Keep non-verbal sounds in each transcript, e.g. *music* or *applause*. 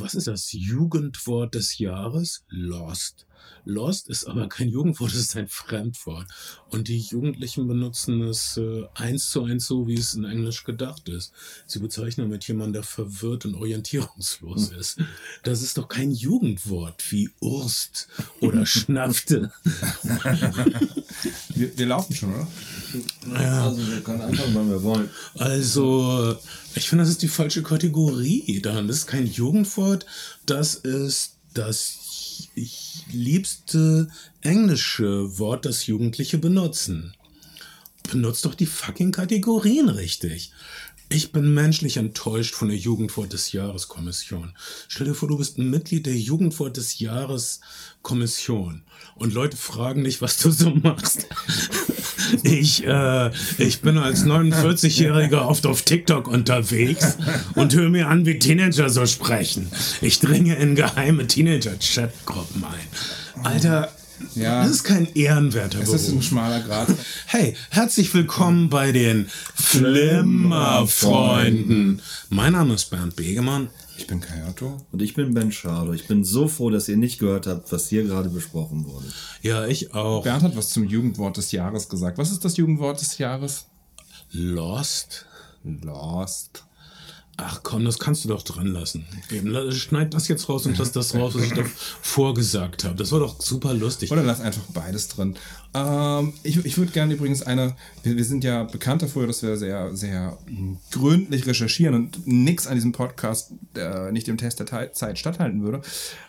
was ist das Jugendwort des Jahres? Lost. Lost ist aber kein Jugendwort, es ist ein Fremdwort. Und die Jugendlichen benutzen es äh, eins zu eins so, wie es in Englisch gedacht ist. Sie bezeichnen mit jemandem, der verwirrt und orientierungslos ist. Das ist doch kein Jugendwort wie Urst oder *laughs* Schnaffte. *laughs* wir, wir laufen schon, oder? Ja. Also wir können anfangen, wann wir wollen. Also, ich finde, das ist die falsche Kategorie. Das ist kein Jugendwort, das ist das liebste englische Wort, das Jugendliche benutzen. Benutzt doch die fucking Kategorien richtig. Ich bin menschlich enttäuscht von der Jugendwort des Jahres Kommission. Stell dir vor, du bist ein Mitglied der Jugendwort des Jahres Kommission und Leute fragen dich, was du so machst. Ich, äh, ich bin als 49-Jähriger oft auf TikTok unterwegs und höre mir an, wie Teenager so sprechen. Ich dringe in geheime Teenager-Chatgruppen ein. Alter, Ja. das ist kein ehrenwerter Es Beruf. ist ein schmaler Grad. Hey, herzlich willkommen bei den Flimmerfreunden. Mein Name ist Bernd Begemann. Ich bin Kayato. Und ich bin Ben Schado. Ich bin so froh, dass ihr nicht gehört habt, was hier gerade besprochen wurde. Ja, ich auch. Bernd hat was zum Jugendwort des Jahres gesagt. Was ist das Jugendwort des Jahres? Lost. Lost. Ach komm, das kannst du doch dran lassen. Eben, Schneid das jetzt raus und lass das raus, was ich doch vorgesagt habe. Das war doch super lustig. Oder lass einfach beides drin. Ähm, ich ich würde gerne übrigens eine, wir, wir sind ja bekannt dafür, dass wir sehr, sehr gründlich recherchieren und nichts an diesem Podcast äh, nicht dem Test der Tei- Zeit statthalten würde.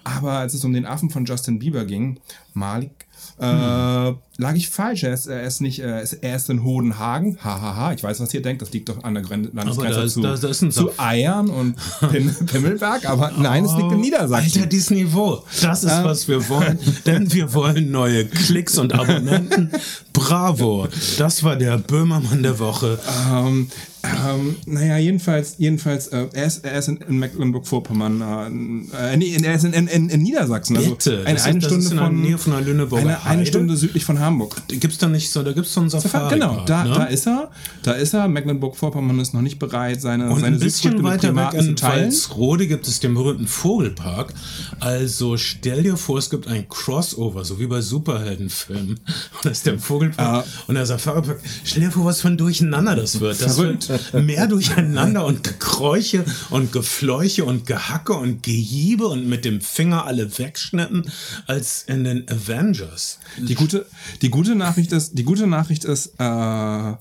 Aber als es um den Affen von Justin Bieber ging, Malik, äh, lag ich falsch. Er ist, er ist nicht, er ist, er ist in Hodenhagen. Hahaha, ich weiß, was ihr denkt. Das liegt doch an der Gren Landesgrenze da ist- zu, da- da zu Eiern und Pim *laughs* Pimmelberg. Aber nein, es liegt in Niedersachsen. Alter, dieses Niveau. Das ist, was wir wollen. Denn wir wollen neue Klicks und *laughs* Abonnenten. Stunden. *laughs* Bravo. Das war der Böhmermann der Woche. Ähm, ähm, naja, jedenfalls, jedenfalls, äh, er ist, er ist in, in Mecklenburg-Vorpommern, äh, nee, er ist in, in, in, Niedersachsen. Also Bitte. eine, eine ist- Stunde von Nähe von der Lüneburger eine, eine Heide. Stunde südlich von Hamburg. Gibt's da nicht so, da gibt's so einen Safari. Genau, da, ne? da ist er. Da ist er. Mecklenburg-Vorpommern ist noch nicht bereit, seine, Und seine ein bisschen weiter weg Primaten in. Walsrode gibt es den berühmten Vogelpark. Also stell dir vor, es gibt ein Crossover, so wie bei Superheldenfilmen. *laughs* Und das ist der Vogelpark und der Safari-Park. Stell dir vor, was für ein Durcheinander das wird. Das wird mehr Durcheinander und Gekräuche und Gefleuche und Gehacke und Gehiebe und mit dem Finger alle wegschnitten als in den Avengers. Die gute, die gute Nachricht ist, die gute Nachricht ist, äh,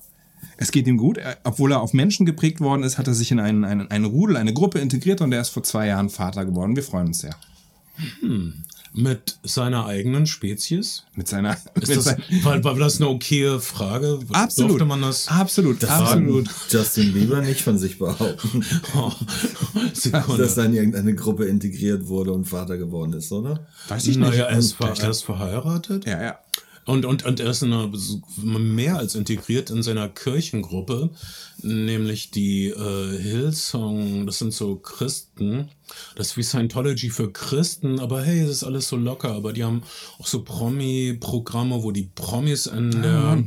es geht ihm gut. Er, obwohl er auf Menschen geprägt worden ist, hat er sich in einen, einen, einen Rudel, eine Gruppe integriert und er ist vor zwei Jahren Vater geworden. Wir freuen uns sehr. Mit seiner eigenen Spezies. Mit seiner, Ist *laughs* mit das, sein- war, war das eine okaye Frage? absolut, Durfte man das? absolut, Das absolut. kann Justin Bieber nicht von sich behaupten, *laughs* Oh, dass er in irgendeine Gruppe integriert wurde und Vater geworden ist, oder? Weiß ich nicht. naja, er ist, ver er ist verheiratet. Ja, ja. Und, und, und er ist in einer, mehr als integriert in seiner Kirchengruppe, nämlich die äh, Hillsong, das sind so Christen, das ist wie Scientology für Christen, aber hey, es ist alles so locker, aber die haben auch so Promi-Programme, wo die Promis in der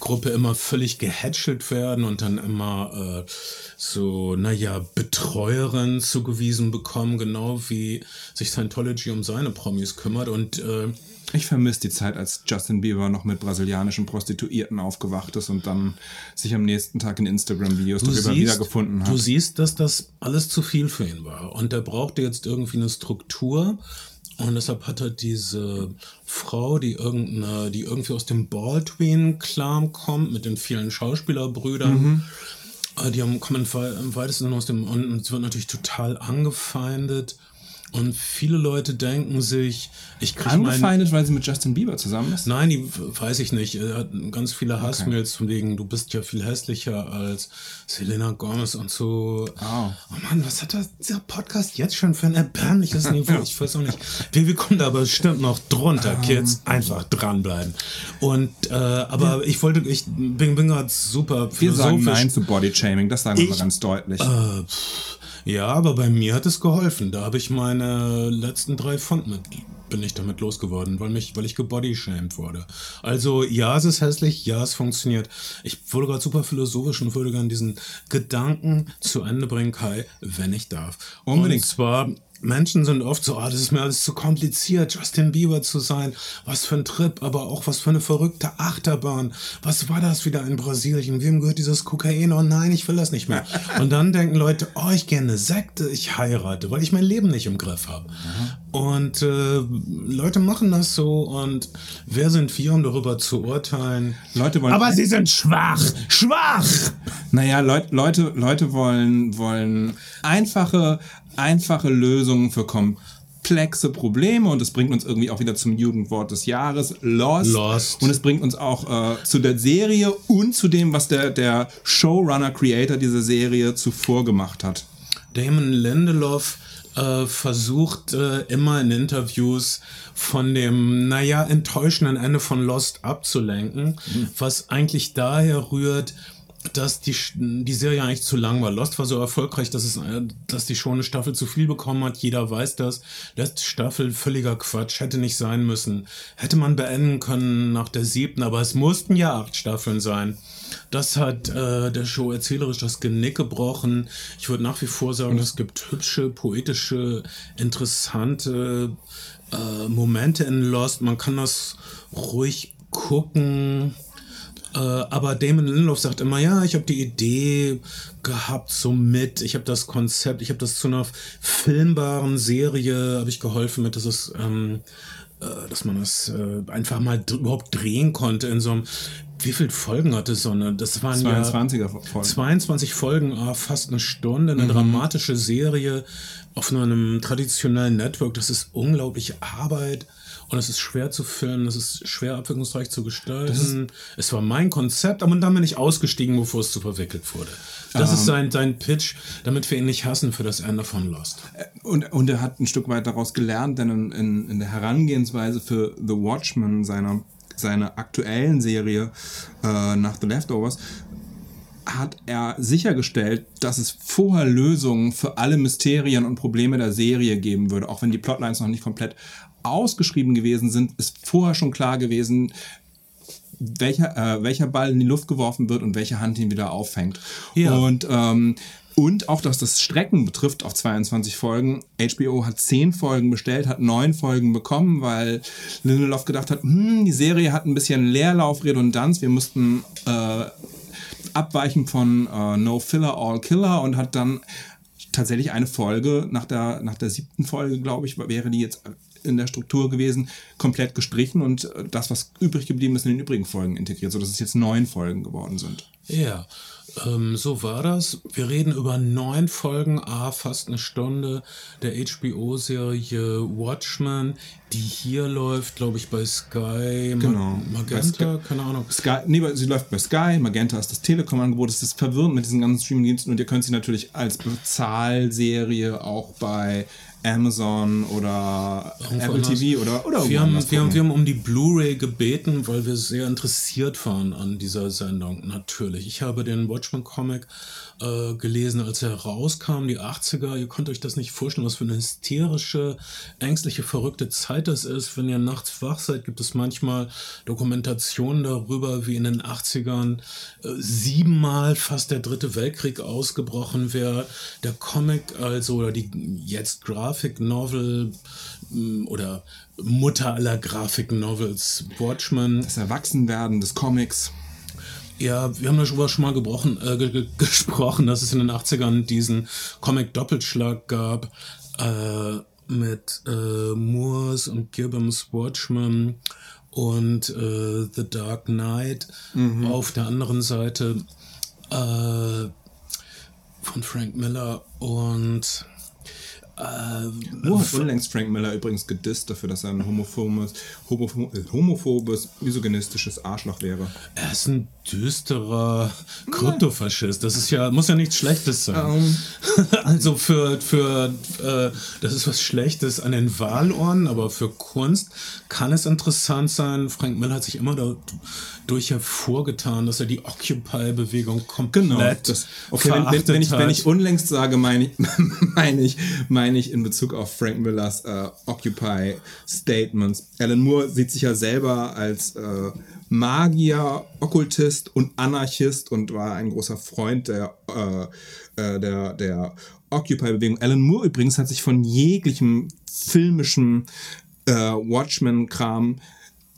Gruppe immer völlig gehätschelt werden und dann immer äh, so, naja, Betreuerin zugewiesen bekommen, genau wie sich Scientology um seine Promis kümmert und äh, Ich vermisse die Zeit, als Justin Bieber noch mit brasilianischen Prostituierten aufgewacht ist und dann sich am nächsten Tag in Instagram-Videos darüber wiedergefunden du hat. siehst, dass das alles zu viel für ihn war. Und er brauchte jetzt irgendwie eine Struktur. Und deshalb hat er diese Frau, die irgendeine, die irgendwie aus dem Baldwin-Clan kommt, mit den vielen Schauspielerbrüdern. Mhm. Äh, Die haben, kommen im im weitesten aus dem, und es wird natürlich total angefeindet. Und viele Leute denken sich, ich kriege Angefeindet, weil sie mit Justin Bieber zusammen ist? Nein, die weiß ich nicht. Er hat ganz viele Hassmails von wegen, du bist ja viel hässlicher als Selena Gomez und so. Oh. Oh Mann, was hat das, dieser Podcast jetzt schon für ein erbärmliches *laughs* Niveau? Ich weiß auch nicht. Wir, wir kommen da bestimmt noch drunter, Kids. Einfach dranbleiben. Und, äh, aber ich wollte, ich bin, bin gerade super Wir sagen. Nein zu Bodyshaming, das sagen wir Ich- mal ganz deutlich. Äh, pff, ja, aber bei mir hat es geholfen. Da habe ich meine letzten drei Pfund mit bin ich damit losgeworden, weil mich, weil ich gebodyshamed wurde. Also ja, es ist hässlich, ja, es funktioniert. Ich wurde gerade super philosophisch und würde gerne diesen Gedanken zu Ende bringen, Kai, wenn ich darf. Unbedingt. Und zwar Menschen sind oft so, ah, das ist mir alles zu kompliziert, Justin Bieber zu sein. Was für ein Trip, aber auch was für eine verrückte Achterbahn. Was war das wieder in Brasilien? Wem gehört dieses Kokain? Oh nein, ich will das nicht mehr. *laughs* Und dann denken Leute, oh, ich gehe in eine Sekte, ich heirate, weil ich mein Leben nicht im Griff habe. Und äh, Leute machen das so und wer sind wir, um darüber zu urteilen? Leute wollen aber sie sind schwach, schwach! Naja, Leut, Leute, Leute wollen, wollen einfache, einfache Lösungen für komplexe Probleme und es bringt uns irgendwie auch wieder zum Jugendwort des Jahres, Lost. Lost. Und es bringt uns auch äh, zu der Serie und zu dem, was der, der Showrunner, Creator dieser Serie zuvor gemacht hat. Damon Lindelof äh, versucht äh, immer in Interviews von dem, naja, enttäuschenden Ende von Lost abzulenken, was eigentlich daher rührt, dass die, die Serie eigentlich zu lang war. Lost war so erfolgreich, dass, es, äh, dass die schon eine Staffel zu viel bekommen hat. Jeder weiß das. Letzte Staffel völliger Quatsch, hätte nicht sein müssen. Hätte man beenden können nach der siebten, aber es mussten ja acht Staffeln sein. Das hat äh, der Show erzählerisch das Genick gebrochen. Ich würde nach wie vor sagen, es gibt hübsche, poetische, interessante äh, Momente in Lost. Man kann das ruhig gucken. Äh, aber Damon Lindelof sagt immer, ja, ich habe die Idee gehabt, so mit, ich habe das Konzept, ich habe das zu einer filmbaren Serie, habe ich geholfen mit, dass es, ähm, äh, dass man das äh, einfach mal überhaupt drehen konnte in so einem, wie viele Folgen hatte so eine, das waren ja 22er Folgen. 22 Folgen, ah, fast eine Stunde, eine dramatische Serie auf einem traditionellen Network. Das ist unglaubliche Arbeit und es ist schwer zu filmen, es ist schwer abwechslungsreich zu gestalten. Es war mein Konzept, aber dann bin ich ausgestiegen, bevor es zu verwickelt wurde. Das ist sein, sein Pitch, damit wir ihn nicht hassen für das Ende von Lost. Und, und er hat ein Stück weit daraus gelernt, denn in, in, in der Herangehensweise für The Watchmen, seiner, seiner aktuellen Serie äh, nach The Leftovers, hat er sichergestellt, dass es vorher Lösungen für alle Mysterien und Probleme der Serie geben würde. Auch wenn die Plotlines noch nicht komplett ausgeschrieben gewesen sind, ist vorher schon klar gewesen, welcher, äh, welcher Ball in die Luft geworfen wird und welche Hand ihn wieder auffängt. Ja. Und, ähm, und auch, dass das Strecken betrifft auf 22 Folgen. HBO hat 10 Folgen bestellt, hat 9 Folgen bekommen, weil Lindelof gedacht hat, hm, die Serie hat ein bisschen Leerlauf, Redundanz, wir mussten äh, abweichen von äh, No Filler, All Killer und hat dann tatsächlich eine Folge nach der, nach der siebten Folge, glaube ich, wäre die jetzt in der Struktur gewesen, komplett gestrichen und äh, das, was übrig geblieben ist, in den übrigen Folgen integriert, sodass es jetzt neun Folgen geworden sind. Ja, ähm, so war das. Wir reden über neun Folgen, ah, fast eine Stunde der HBO-Serie Watchmen, die hier läuft, glaube ich, bei Sky, Ma- Genau. Magenta, Sky- keine Ahnung. Sky, nee, sie läuft bei Sky, Magenta ist das Telekom-Angebot. Es ist verwirrend mit diesen ganzen Streaming-Diensten und ihr könnt sie natürlich als Bezahlserie auch bei Amazon oder Apple anders. TV oder, oder Wir irgendwo haben, wir, haben, wir haben um die Blu-ray gebeten, weil wir sehr interessiert waren an dieser Sendung, natürlich. Ich habe den Watchmen-Comic äh, gelesen, als er rauskam, die 80er. Ihr könnt euch das nicht vorstellen, was für eine hysterische, ängstliche, verrückte Zeit das ist. Wenn ihr nachts wach seid, gibt es manchmal Dokumentationen darüber, wie in den 80ern äh, siebenmal fast der dritte Weltkrieg ausgebrochen wäre. Der Comic also, oder die jetzt Graphic Novel m, oder Mutter aller Graphic Novels, Watchmen. Das Erwachsenwerden des Comics. Ja, wir haben darüber schon mal gebrochen, äh, ge ge *laughs* gesprochen, dass es in den 80ern diesen Comic-Doppelschlag gab äh, mit äh, Moores und Gibbons Watchmen und äh, The Dark Knight auf der anderen Seite äh, von Frank Miller und Moore hat unlängst Frank Miller übrigens gedisst dafür, dass er ein homophobes, homophobes, äh, homophobes misogynistisches Arschloch wäre. er ist ein düsterer Kryptofaschist. Das ist ja, muss ja nichts Schlechtes sein. *laughs* Also für, für äh, das ist was Schlechtes an den Wahlorten, aber für Kunst kann es interessant sein. Frank Miller hat sich immer dadurch hervorgetan, dass er die Occupy-Bewegung komplett Genau. Das, okay, wenn, wenn, verachtet wenn, ich, hat. wenn ich unlängst sage, meine ich, *laughs* meine ich, meine ich in Bezug auf Frank Millers äh, Occupy Statements. Alan Moore sieht sich ja selber als äh, Magier, Okkultist und Anarchist und war ein großer Freund der, äh, äh, der, der Occupy-Bewegung. Alan Moore übrigens hat sich von jeglichem filmischen äh, Watchmen-Kram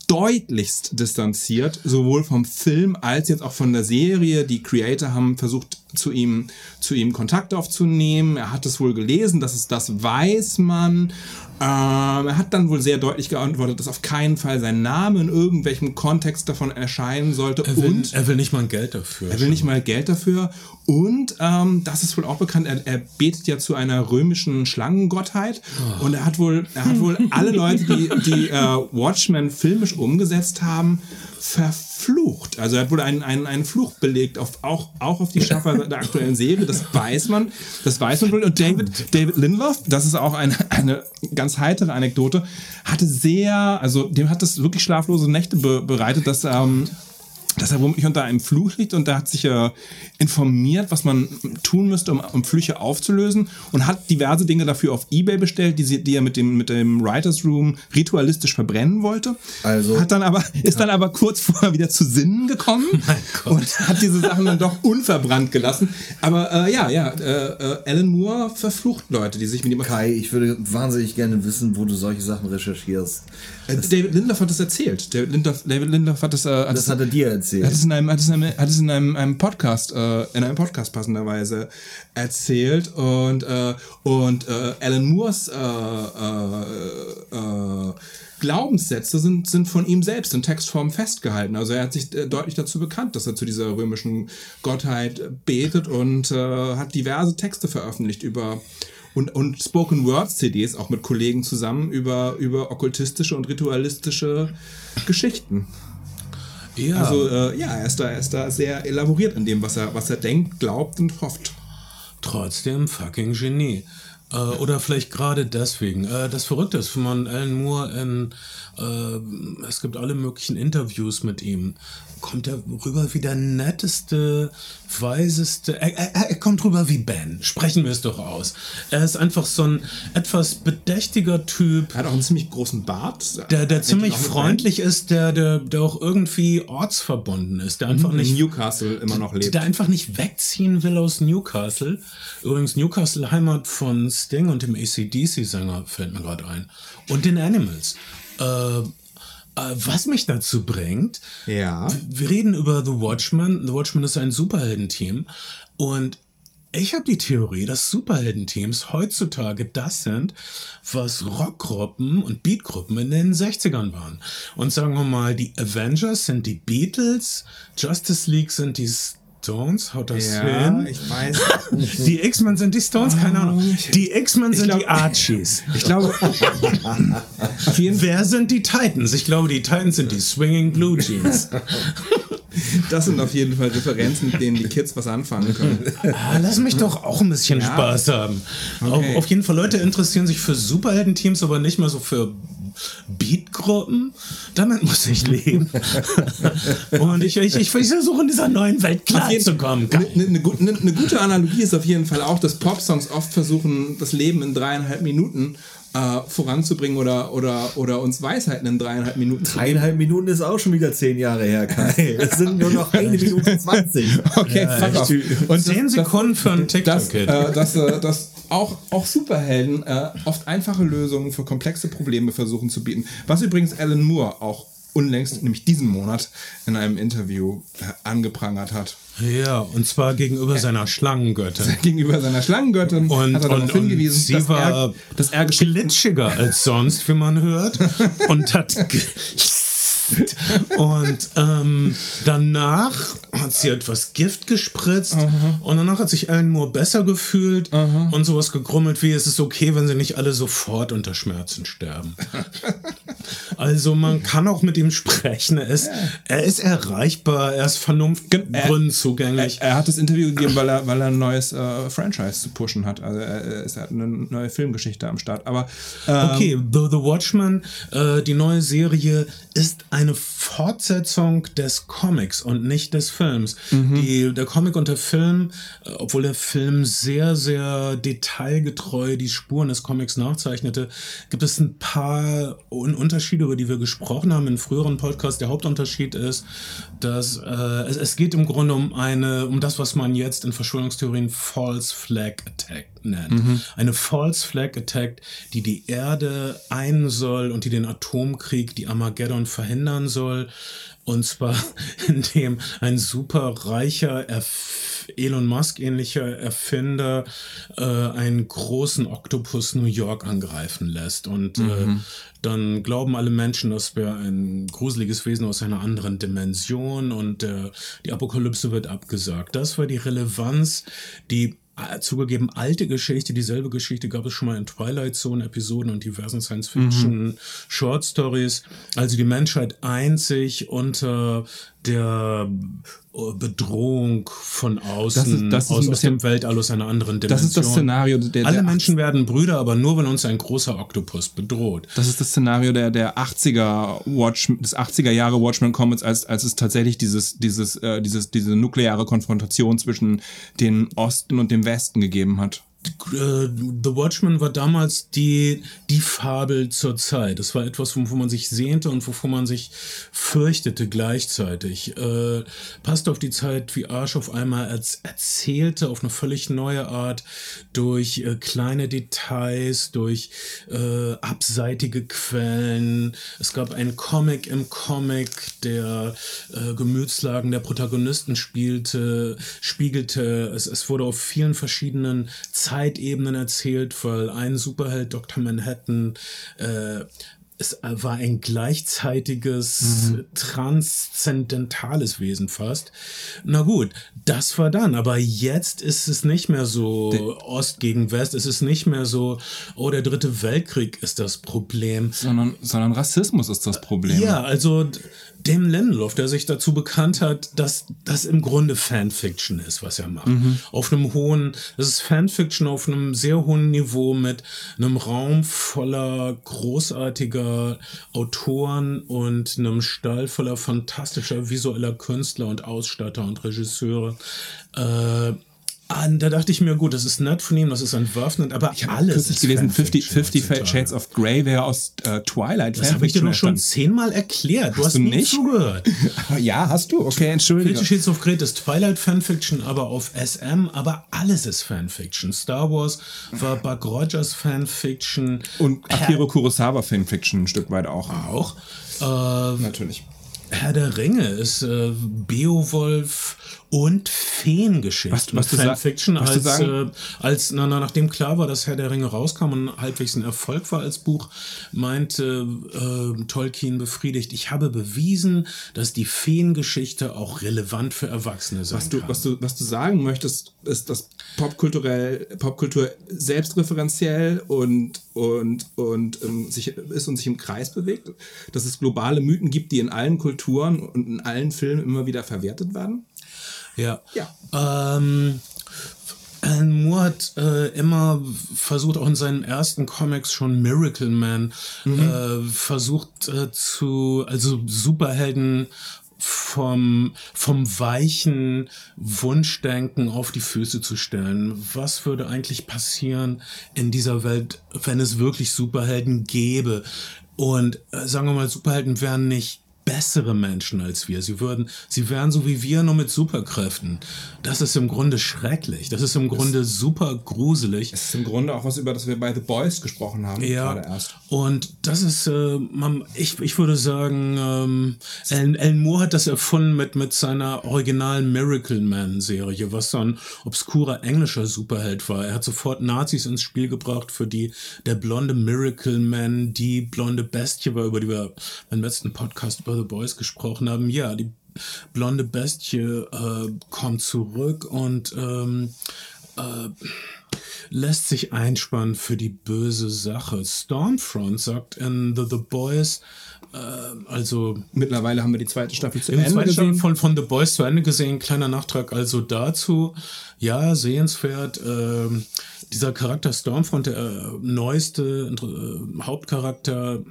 deutlichst distanziert, sowohl vom Film als jetzt auch von der Serie. Die Creator haben versucht, zu ihm, zu ihm Kontakt aufzunehmen. Er hat es wohl gelesen, das ist, das weiß man. Ähm, er hat dann wohl sehr deutlich geantwortet, dass auf keinen Fall sein Name in irgendwelchem Kontext davon erscheinen sollte. Er will, und er will nicht mal Geld dafür. er will nicht mal Geld dafür. Und ähm, das ist wohl auch bekannt, er, er betet ja zu einer römischen Schlangengottheit. Und er hat wohl, er hat wohl alle Leute, die, die äh, Watchmen filmisch umgesetzt haben, verflucht. Also er hat wohl einen, einen, einen Fluch belegt, auf, auch, auch auf die Schaffer der aktuellen Serie. Das weiß man. Das weiß man wohl. Und David, David Lindelof, das ist auch eine, eine ganz heitere Anekdote, hatte sehr, also dem hat das wirklich schlaflose Nächte be bereitet, dass ähm, dass er womöglich unter einem Fluch liegt und er hat sich äh, informiert, was man tun müsste, um, um Flüche aufzulösen und hat diverse Dinge dafür auf Ebay bestellt, die, sie, die er mit dem, mit dem Writers Room ritualistisch verbrennen wollte. Also- hat dann aber, ist dann aber kurz vorher wieder zu Sinnen gekommen *laughs* und hat diese Sachen dann doch unverbrannt gelassen. Aber äh, ja, ja, äh, äh, Alan Moore verflucht Leute, die sich mit ihm... Kai, ich würde wahnsinnig gerne wissen, wo du solche Sachen recherchierst. Äh, David Lindelof hat das erzählt. David Lindelof, David Lindelof hat das... Äh, hat Das hat er dir erzählt. er hat es in einem, hat es in einem, hat es in einem, einem Podcast, äh, in einem Podcast passenderweise erzählt und, äh, und äh, Alan Moores äh, äh, äh, Glaubenssätze sind, sind von ihm selbst in Textform festgehalten. Also er hat sich äh, deutlich dazu bekannt, dass er zu dieser römischen Gottheit betet und äh, hat diverse Texte veröffentlicht über und, und Spoken Word CDs auch mit Kollegen zusammen über, über okkultistische und ritualistische Geschichten. Ja, Also äh, ja, er ist, da, er ist da sehr elaboriert in dem, was er, was er denkt, glaubt und hofft. trotzdem fucking Genie. Äh, oder vielleicht gerade deswegen. Äh, das Verrückte ist, wenn man Alan Moore in, äh, es gibt alle möglichen Interviews mit ihm, kommt er rüber wie der netteste, weiseste, er, er, er kommt rüber wie Ben. Sprechen wir es doch aus. Er ist einfach so ein etwas bedächtiger Typ, Er hat auch einen ziemlich großen Bart. der, der ziemlich freundlich ist, der, der, der auch irgendwie ortsverbunden ist, der einfach Ben. nicht Newcastle immer noch lebt. der einfach nicht wegziehen will aus Newcastle. Übrigens, Newcastle Heimat von Sting und dem ACDC-Sänger fällt mir gerade ein. Und den Animals. Äh, äh, was mich dazu bringt, Ja. wir reden über The Watchmen. The Watchmen ist ein Superheldenteam. Und ich habe die Theorie, dass Superheldenteams heutzutage das sind, was Rockgruppen und Beatgruppen in den 60ern waren. Und sagen wir mal, die Avengers sind die Beatles, Justice League sind die Stones, haut das Ja, hin? ich weiß. Die X-Men sind die Stones, keine Ahnung. Die X-Men sind glaub- die Archies. *laughs* Ich glaube, *laughs* Wer sind die Titans? Ich glaube, die Titans sind die Swinging Blue Jeans. *laughs* das sind auf jeden Fall Referenzen, mit denen die Kids was anfangen können. Ah, lass mich doch auch ein bisschen Spaß haben. Auf, Okay. auf jeden Fall, Leute interessieren sich für Superhelden-Teams, aber nicht mehr so für Beatgruppen. Damit muss ich leben. *laughs* Und ich, ich, ich versuche in dieser neuen Welt klarzukommen. Eine, gu- eine, eine gute Analogie ist auf jeden Fall auch, dass Popsongs oft versuchen, das Leben in dreieinhalb Minuten äh, voranzubringen oder, oder, oder uns Weisheiten in dreieinhalb Minuten zu Eineinhalb Minuten ist auch schon wieder zehn Jahre her, Kai. *laughs* Es sind nur noch eine Minute zwanzig. Okay, fuck off. Und Zehn das- Sekunden für einen dass, TikTok-Kid. äh, dass, äh, dass auch, auch Superhelden äh, oft einfache Lösungen für komplexe Probleme versuchen zu bieten. Was übrigens Alan Moore auch unlängst, nämlich diesen Monat, in einem Interview äh, angeprangert hat. ja, und zwar gegenüber seiner Schlangengöttin. *laughs* Gegenüber seiner Schlanggöttin Und, hat er und, darauf und hingewiesen, sie dass, war er, dass er glitschiger als sonst, wie man hört. *laughs* Und hat. Ge- Und ähm, danach hat sie etwas Gift gespritzt und danach hat sich Alan Moore besser gefühlt und sowas gegrummelt wie, es ist okay, wenn sie nicht alle sofort unter Schmerzen sterben. *laughs* also man kann auch mit ihm sprechen. Er ist, er ist erreichbar, er ist Vernunftgründen zugänglich. Er, er hat das Interview gegeben, weil er, weil er ein neues äh, Franchise zu pushen hat. Also er, ist- er hat eine neue Filmgeschichte am Start. Aber ähm, Okay, The, The Watchmen, äh, die neue Serie, ist eine Fortsetzung des Comics und nicht des Films. Die, der Comic und der Film, äh, obwohl der Film sehr, sehr detailgetreu die Spuren des Comics nachzeichnete, gibt es ein paar Un Unterschiede, über die wir gesprochen haben in früheren Podcasts. Der Hauptunterschied ist, dass äh, es, es geht im Grunde um eine, um das, was man jetzt in Verschwörungstheorien False Flag Attack nennen. Eine False Flag Attack, die die Erde ein soll und die den Atomkrieg, die Armageddon verhindern soll. Und zwar, *laughs* indem ein super reicher, Erf Elon Musk ähnlicher Erfinder äh, einen großen Oktopus New York angreifen lässt. Und äh, dann glauben alle Menschen, das wäre ein gruseliges Wesen aus einer anderen Dimension und äh, die Apokalypse wird abgesagt. Das war die Relevanz, die äh, zugegeben alte Geschichte, dieselbe Geschichte gab es schon mal in Twilight Zone Episoden und diversen Science Fiction Short Stories. Also die Menschheit einzig unter der Bedrohung von außen, Das ist- das ist aus, aus bisschen- dem Weltall, aus einer anderen Dimension. Das ist das Szenario der, Alle der Menschen werden Brüder, aber nur wenn uns ein großer Oktopus bedroht. Das ist das Szenario der, der 80er Watch, des 80er Jahre Watchmen Comics, als, als es tatsächlich dieses, dieses, äh, dieses, diese nukleare Konfrontation zwischen den Osten und dem Westen gegeben hat. The Watchmen war damals die, die Fabel zur Zeit. Das war etwas, wovon man sich sehnte und wovon man sich fürchtete gleichzeitig. Äh, passt auf die Zeit wie Arsch auf einmal als erzählte auf eine völlig neue Art durch äh, kleine Details, durch äh, abseitige Quellen. Es gab einen Comic im Comic, der äh, Gemütslagen der Protagonisten spielte, spiegelte. Es, es wurde auf vielen verschiedenen Zeitebenen erzählt, weil ein Superheld, Dr. Manhattan, äh, es war ein gleichzeitiges, transzendentales Wesen fast. Na gut, das war dann. Aber jetzt ist es nicht mehr so Ost gegen West. Es ist nicht mehr so, oh, der dritte Weltkrieg ist das Problem. Sondern, sondern Rassismus ist das Problem. Ja, also dem Lindelof, der sich dazu bekannt hat, dass das im Grunde Fanfiction ist, was er macht. Auf einem hohen, das ist Fanfiction auf einem sehr hohen Niveau mit einem Raum voller großartiger Autoren und einem Stall voller fantastischer visueller Künstler und Ausstatter und Regisseure. Äh, Ah, da dachte ich mir, gut, das ist nett von ihm, das ist entwaffnend, aber alles Kürzlich ist gelesen, 50, Fanfiction 50 heutzutage. Shades of Grey wäre aus äh, Twilight Das habe ich dir doch schon zehnmal erklärt. Du hast du nie nicht? zugehört. *laughs* Ja, hast du? Okay, entschuldige. Fifty Shades of Grey ist Twilight Fanfiction, aber auf SM, aber alles ist Fanfiction. Star Wars war Buck Rogers Fanfiction. Und Akira Kurosawa Fanfiction ein Stück weit auch. auch. Äh, Natürlich. Herr der Ringe ist äh, Beowulf und Feengeschichten. Was du- was Fanfiction, was du als, sagen- äh, als na, na, nachdem klar war, dass Herr der Ringe rauskam und halbwegs ein Erfolg war als Buch, meinte äh, Tolkien befriedigt, ich habe bewiesen, dass die Feengeschichte auch relevant für Erwachsene sein Was du, kann. was, du, was du sagen möchtest, ist, dass Popkulturell, Popkultur selbstreferenziell und, und, und ähm, sich, ist und sich im Kreis bewegt. Dass es globale Mythen gibt, die in allen Kulturen und in allen Filmen immer wieder verwertet werden. Ja. Ja. Ähm, Alan Moore hat äh, immer versucht, auch in seinen ersten Comics schon Miracle Man, äh, versucht äh, zu, also Superhelden vom, vom weichen Wunschdenken auf die Füße zu stellen. Was würde eigentlich passieren in dieser Welt, wenn es wirklich Superhelden gäbe? Und äh, sagen wir mal, Superhelden wären nicht bessere Menschen als wir. Sie würden, sie wären so wie wir, nur mit Superkräften. Das ist im Grunde schrecklich. Das ist im Grunde super gruselig. Das ist im Grunde auch was, über das wir bei The Boys gesprochen haben, Ja, gerade erst. und das ist, äh, man, ich, ich würde sagen, ähm, Alan, Alan Moore hat das erfunden mit, mit seiner originalen Miracle Man-Serie, was so ein obskurer englischer Superheld war. Er hat sofort Nazis ins Spiel gebracht, für die der blonde Miracle Man die blonde Bestie war, über die wir beim letzten Podcast über The Boys gesprochen haben. Ja, die blonde Bestie äh, kommt zurück und ähm, lässt sich einspannen für die böse Sache. Stormfront sagt in The, The Boys, äh, also Mittlerweile haben wir die zweite Staffel zu Ende Staffel gesehen. von, von The Boys zu Ende gesehen. Kleiner Nachtrag also dazu. Ja, sehenswert. ähm, dieser Charakter Stormfront, der äh, neueste äh, Hauptcharakter,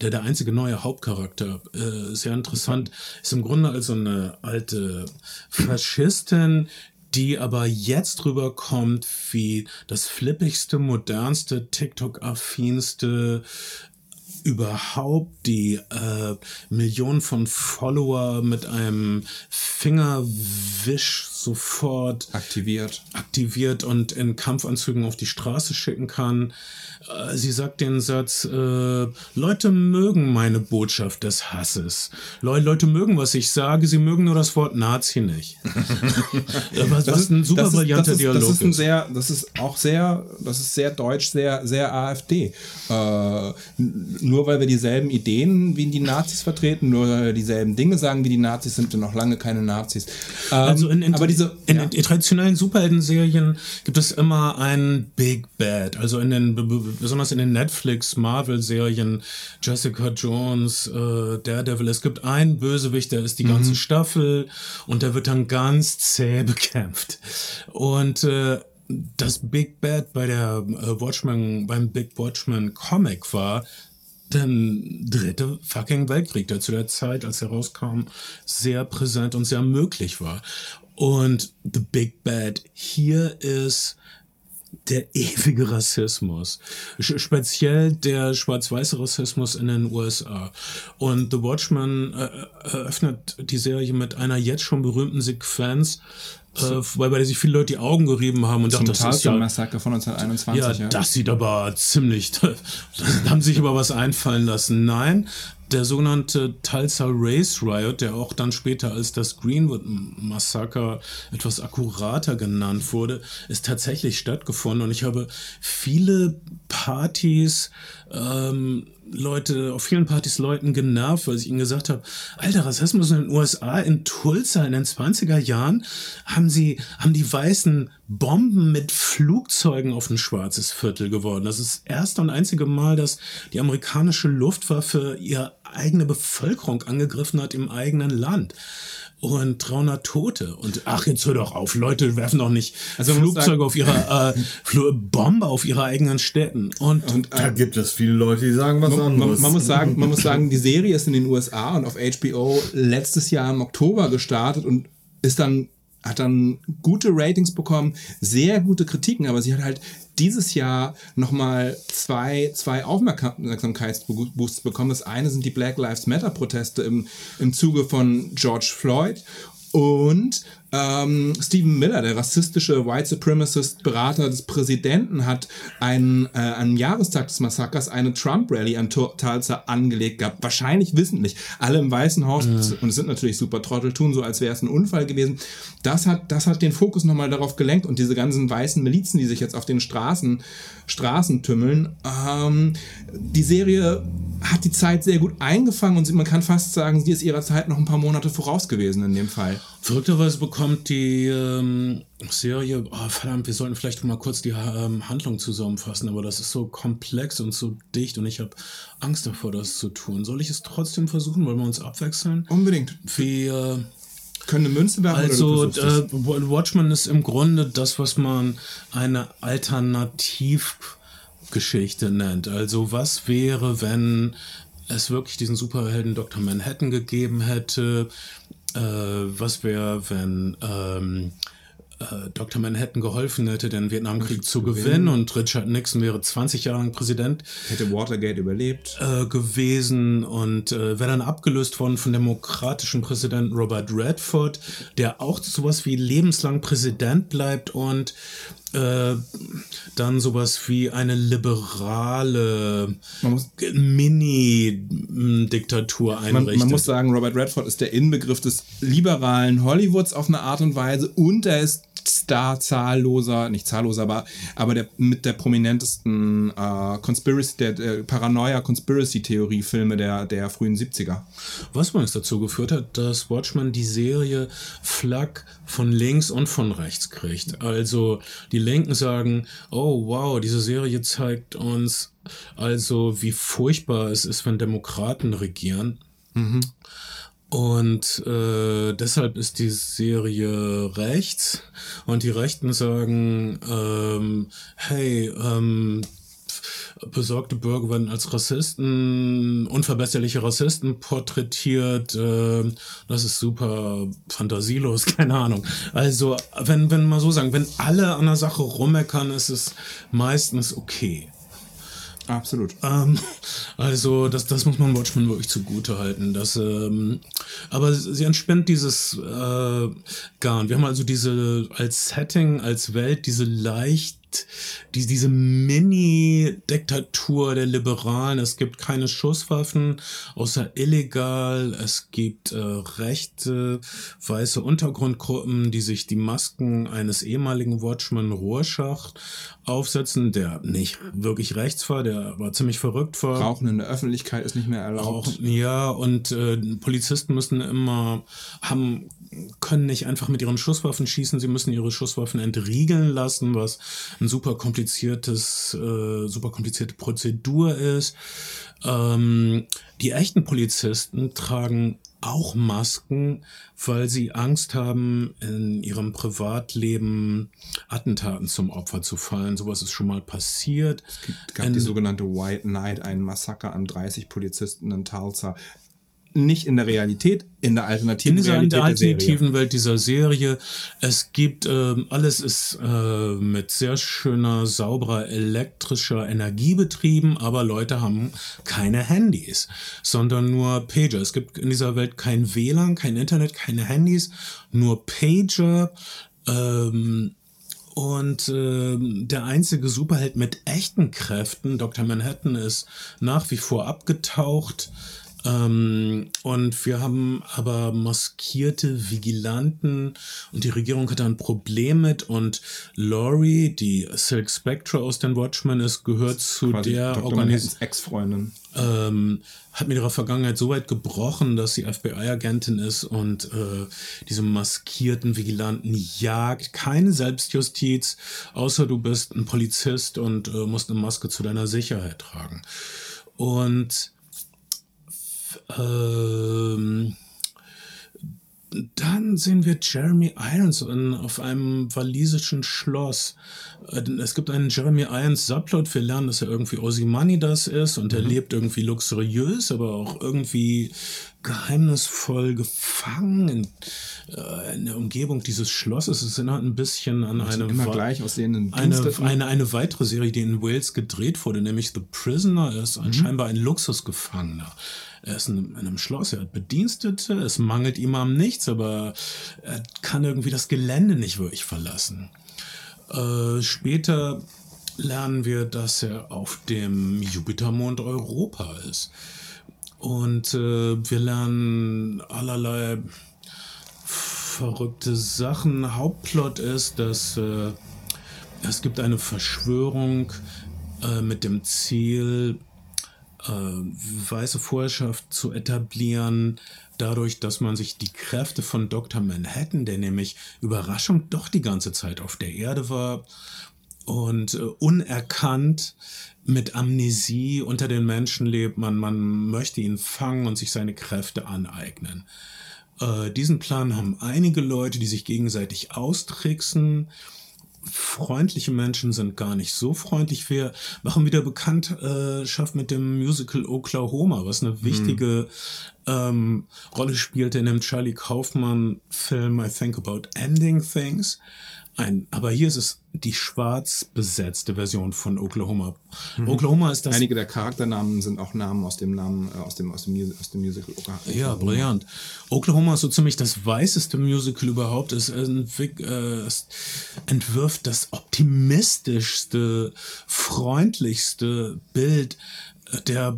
der der einzige neue Hauptcharakter, äh, sehr interessant, ist im Grunde also eine alte Faschistin, die aber jetzt rüberkommt wie das flippigste, modernste, TikTok-affinste überhaupt die äh, Millionen von Follower mit einem Fingerwisch sofort Aktiviert. aktiviert und in Kampfanzügen auf die Straße schicken kann. Äh, Sie sagt den Satz, äh, Leute mögen meine Botschaft des Hasses. Le Leute mögen, was ich sage, sie mögen nur das Wort Nazi nicht. *laughs* was, was ein super das ist, brillanter das ist, Dialog das ist ein ist. sehr, das ist auch sehr, das ist sehr deutsch, sehr, sehr AfD. Äh, nur weil wir dieselben Ideen wie die Nazis vertreten, nur weil wir dieselben Dinge sagen wie die Nazis, sind wir noch lange keine Nazis. Ähm, Also in, in, aber diese, in, ja. in traditionellen Superhelden-Serien gibt es immer einen Big Bad. Also in den besonders in den Netflix Marvel-Serien Jessica Jones, äh, Daredevil. Es gibt einen Bösewicht, der ist die ganze Staffel und der wird dann ganz zäh *laughs* bekämpft. Und äh, das Big Bad bei der äh, Watchmen, beim Big Watchmen Comic war, der dritte fucking Weltkrieg, der zu der Zeit, als er rauskam, sehr präsent und sehr möglich war. Und The Big Bad hier ist der ewige Rassismus. Speziell der schwarz-weiße Rassismus in den USA. Und The Watchmen äh, eröffnet die Serie mit einer jetzt schon berühmten Sequenz, äh, bei der sich viele Leute die Augen gerieben haben und zum dachten, das ist ja Tulsa-Massaker von 1921. ja, Ja, das sieht aber ziemlich. *laughs* Da haben sich aber was einfallen lassen. Nein, der sogenannte Tulsa Race Riot, der auch dann später als das Greenwood Massaker etwas akkurater genannt wurde, ist tatsächlich stattgefunden. Und ich habe viele Partys, ähm, Leute, auf vielen Partys Leuten genervt, weil ich ihnen gesagt habe, alter, Rassismus in den USA, in Tulsa in den 20er Jahren haben sie, haben die Weißen Bomben mit Flugzeugen auf ein schwarzes Viertel geworden. Das ist das erste und einzige Mal, dass die amerikanische Luftwaffe ihre eigene Bevölkerung angegriffen hat im eigenen Land. Und 300 Tote. Und ach, jetzt hör doch auf, Leute werfen doch nicht Also man Flugzeuge auf ihre, äh, Fl- Bombe auf ihre eigenen Städten. Und, und Da gibt es viele Leute, die sagen was Man, man, anderes. man, muss sagen, man muss sagen, die Serie ist in den USA und auf HBO letztes Jahr im Oktober gestartet und ist dann hat dann gute Ratings bekommen, sehr gute Kritiken, aber sie hat halt dieses Jahr nochmal zwei, zwei Aufmerksamkeitsboosts bekommen. Das eine sind die Black Lives Matter Proteste im, im Zuge von George Floyd und ähm, Stephen Miller, der rassistische White Supremacist Berater des Präsidenten, hat einen, äh, am Jahrestag des Massakers eine Trump-Rally an Tul- Tulsa angelegt gehabt. Wahrscheinlich wissentlich. Alle im Weißen Haus, und es sind natürlich super Trottel, tun so, als wäre es ein Unfall gewesen. Das hat, das hat den Fokus nochmal darauf gelenkt und diese ganzen weißen Milizen, die sich jetzt auf den Straßen, Straßen tümmeln. Ähm, die Serie hat die Zeit sehr gut eingefangen und man kann fast sagen, sie ist ihrer Zeit noch ein paar Monate voraus gewesen in dem Fall. Verrückterweise bekommt die ähm, Serie, oh, verdammt, wir sollten vielleicht mal kurz die ähm, Handlung zusammenfassen, aber das ist so komplex und so dicht und ich habe Angst davor, das zu tun. Soll ich es trotzdem versuchen? Wollen wir uns abwechseln? Unbedingt. Wie, äh, Können eine Münze werfen also, oder äh, Watchmen ist im Grunde das, was man eine Alternativgeschichte nennt. Also, was wäre, wenn es wirklich diesen Superhelden Dr. Manhattan gegeben hätte? Äh, was wäre, wenn ähm, äh, Dr. Manhattan geholfen hätte, den Vietnamkrieg zu gewinnen und Richard Nixon wäre 20 Jahre lang Präsident Hätte Watergate überlebt. äh, gewesen und äh, wäre dann abgelöst worden von demokratischen Präsidenten Robert Redford, der auch sowas wie lebenslang Präsident bleibt und äh, dann sowas wie eine liberale Man Mini-Diktatur Man, einrichtet. man muss sagen, Robert Redford ist der Inbegriff des liberalen Hollywoods auf eine Art und Weise und er ist Star zahlloser, nicht zahlloser, aber, aber der, mit der prominentesten äh, Conspiracy, der, der Paranoia-Conspiracy-Theorie-Filme der, der frühen 70er. Was übrigens dazu geführt hat, dass Watchmen die Serie Flak von links und von rechts kriegt. Also die Linken sagen, oh wow, diese Serie zeigt uns also, wie furchtbar es ist, wenn Demokraten regieren. Und äh, deshalb ist die Serie rechts und die Rechten sagen, ähm, hey, ähm, besorgte Bürger werden als Rassisten, unverbesserliche Rassisten porträtiert. Äh, das ist super fantasielos, *laughs* keine Ahnung. Also, wenn, wenn man so sagen, wenn alle an der Sache rummeckern, ist es meistens okay. Absolut. Ähm, also das, das muss man Watchmen wirklich zugute halten. Dass, ähm, aber sie entspinnt dieses äh, Garn. Wir haben also diese als Setting, als Welt, diese leicht die, diese Mini-Diktatur der Liberalen. Es gibt keine Schusswaffen, außer illegal. Es gibt äh, rechte, weiße Untergrundgruppen, die sich die Masken eines ehemaligen Watchman Rorschach aufsetzen, der nicht wirklich rechts war, der war ziemlich verrückt war. Rauchen in der Öffentlichkeit ist nicht mehr erlaubt. Auch, ja, und äh, Polizisten müssen immer, haben können nicht einfach mit ihren Schusswaffen schießen, sie müssen ihre Schusswaffen entriegeln lassen, was ein super kompliziertes, äh, super komplizierte Prozedur ist. Ähm, die echten Polizisten tragen auch Masken, weil sie Angst haben, in ihrem Privatleben Attentaten zum Opfer zu fallen. Sowas ist schon mal passiert. Es gibt, gab die sogenannte White Night, ein Massaker an 30 Polizisten in Tulsa nicht in der Realität, in der alternativen in dieser, Realität in der der alternativen Serie. Welt dieser Serie. Es gibt, ähm, alles ist äh, mit sehr schöner, sauberer elektrischer Energie betrieben, aber Leute haben keine Handys, sondern nur Pager. Es gibt in dieser Welt kein WLAN, kein Internet, keine Handys, nur Pager. Ähm, und ähm, der einzige Superheld mit echten Kräften, Dr. Manhattan, ist nach wie vor abgetaucht. Ähm, und wir haben aber maskierte Vigilanten und die Regierung hat da ein Problem mit. Und Laurie, die Silk Spectre aus den Watchmen ist, gehört zu Quasi der. Organisation Ex-Freundin. ähm, hat mit ihrer Vergangenheit so weit gebrochen, dass sie FBI-Agentin ist und äh, diese maskierten Vigilanten jagt. Keine Selbstjustiz, außer du bist ein Polizist und äh, musst eine Maske zu deiner Sicherheit tragen. Und ähm, dann sehen wir Jeremy Irons in, auf einem walisischen Schloss. Äh, Es gibt einen Jeremy Irons Subplot. Wir lernen, dass er irgendwie Ozymandias ist und er lebt irgendwie luxuriös, aber auch irgendwie geheimnisvoll gefangen in, äh, in der Umgebung dieses Schlosses. Es erinnert ein bisschen an eine, immer gleich aussehenden eine, eine, eine weitere Serie, die in Wales gedreht wurde, nämlich The Prisoner. Er ist ein, scheinbar ein Luxusgefangener. Er ist in, in einem Schloss, er hat Bedienstete, es mangelt ihm am nichts, aber er kann irgendwie das Gelände nicht wirklich verlassen. Äh, später lernen wir, dass er auf dem Jupitermond Europa ist. Und äh, wir lernen allerlei verrückte Sachen. Hauptplot ist, dass äh, es gibt eine Verschwörung äh, mit dem Ziel, äh, weiße Vorherrschaft zu etablieren, dadurch, dass man sich die Kräfte von Dr. Manhattan, der nämlich Überraschung doch die ganze Zeit auf der Erde war und äh, unerkannt mit Amnesie unter den Menschen lebt, man, man möchte ihn fangen und sich seine Kräfte aneignen. Äh, diesen Plan haben einige Leute, die sich gegenseitig austricksen. Freundliche Menschen sind gar nicht so freundlich. Wir machen wieder Bekanntschaft mit dem Musical Oklahoma, was eine wichtige ähm, Rolle spielte in dem Charlie Kaufman-Film I Think About Ending Things. Ein, aber hier ist es die schwarz besetzte Version von Oklahoma. Oklahoma ist das Einige der Charakternamen sind auch Namen aus dem Namen äh, aus dem aus dem, aus dem Musical. Oklahoma. Ja, brillant. Oklahoma ist so ziemlich das weißeste Musical überhaupt. Es, entwick- äh, es entwirft das optimistischste, freundlichste Bild der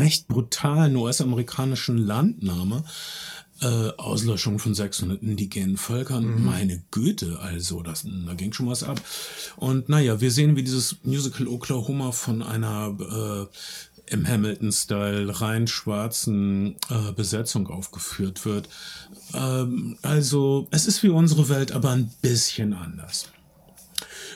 recht brutalen US-amerikanischen Landnahme. Äh, Auslöschung von 600 indigenen Völkern. Meine Güte, also, das, da ging schon was ab. Und naja, wir sehen, wie dieses Musical Oklahoma von einer äh, im Hamilton-Style rein schwarzen äh, Besetzung aufgeführt wird. Ähm, also, es ist wie unsere Welt, aber ein bisschen anders.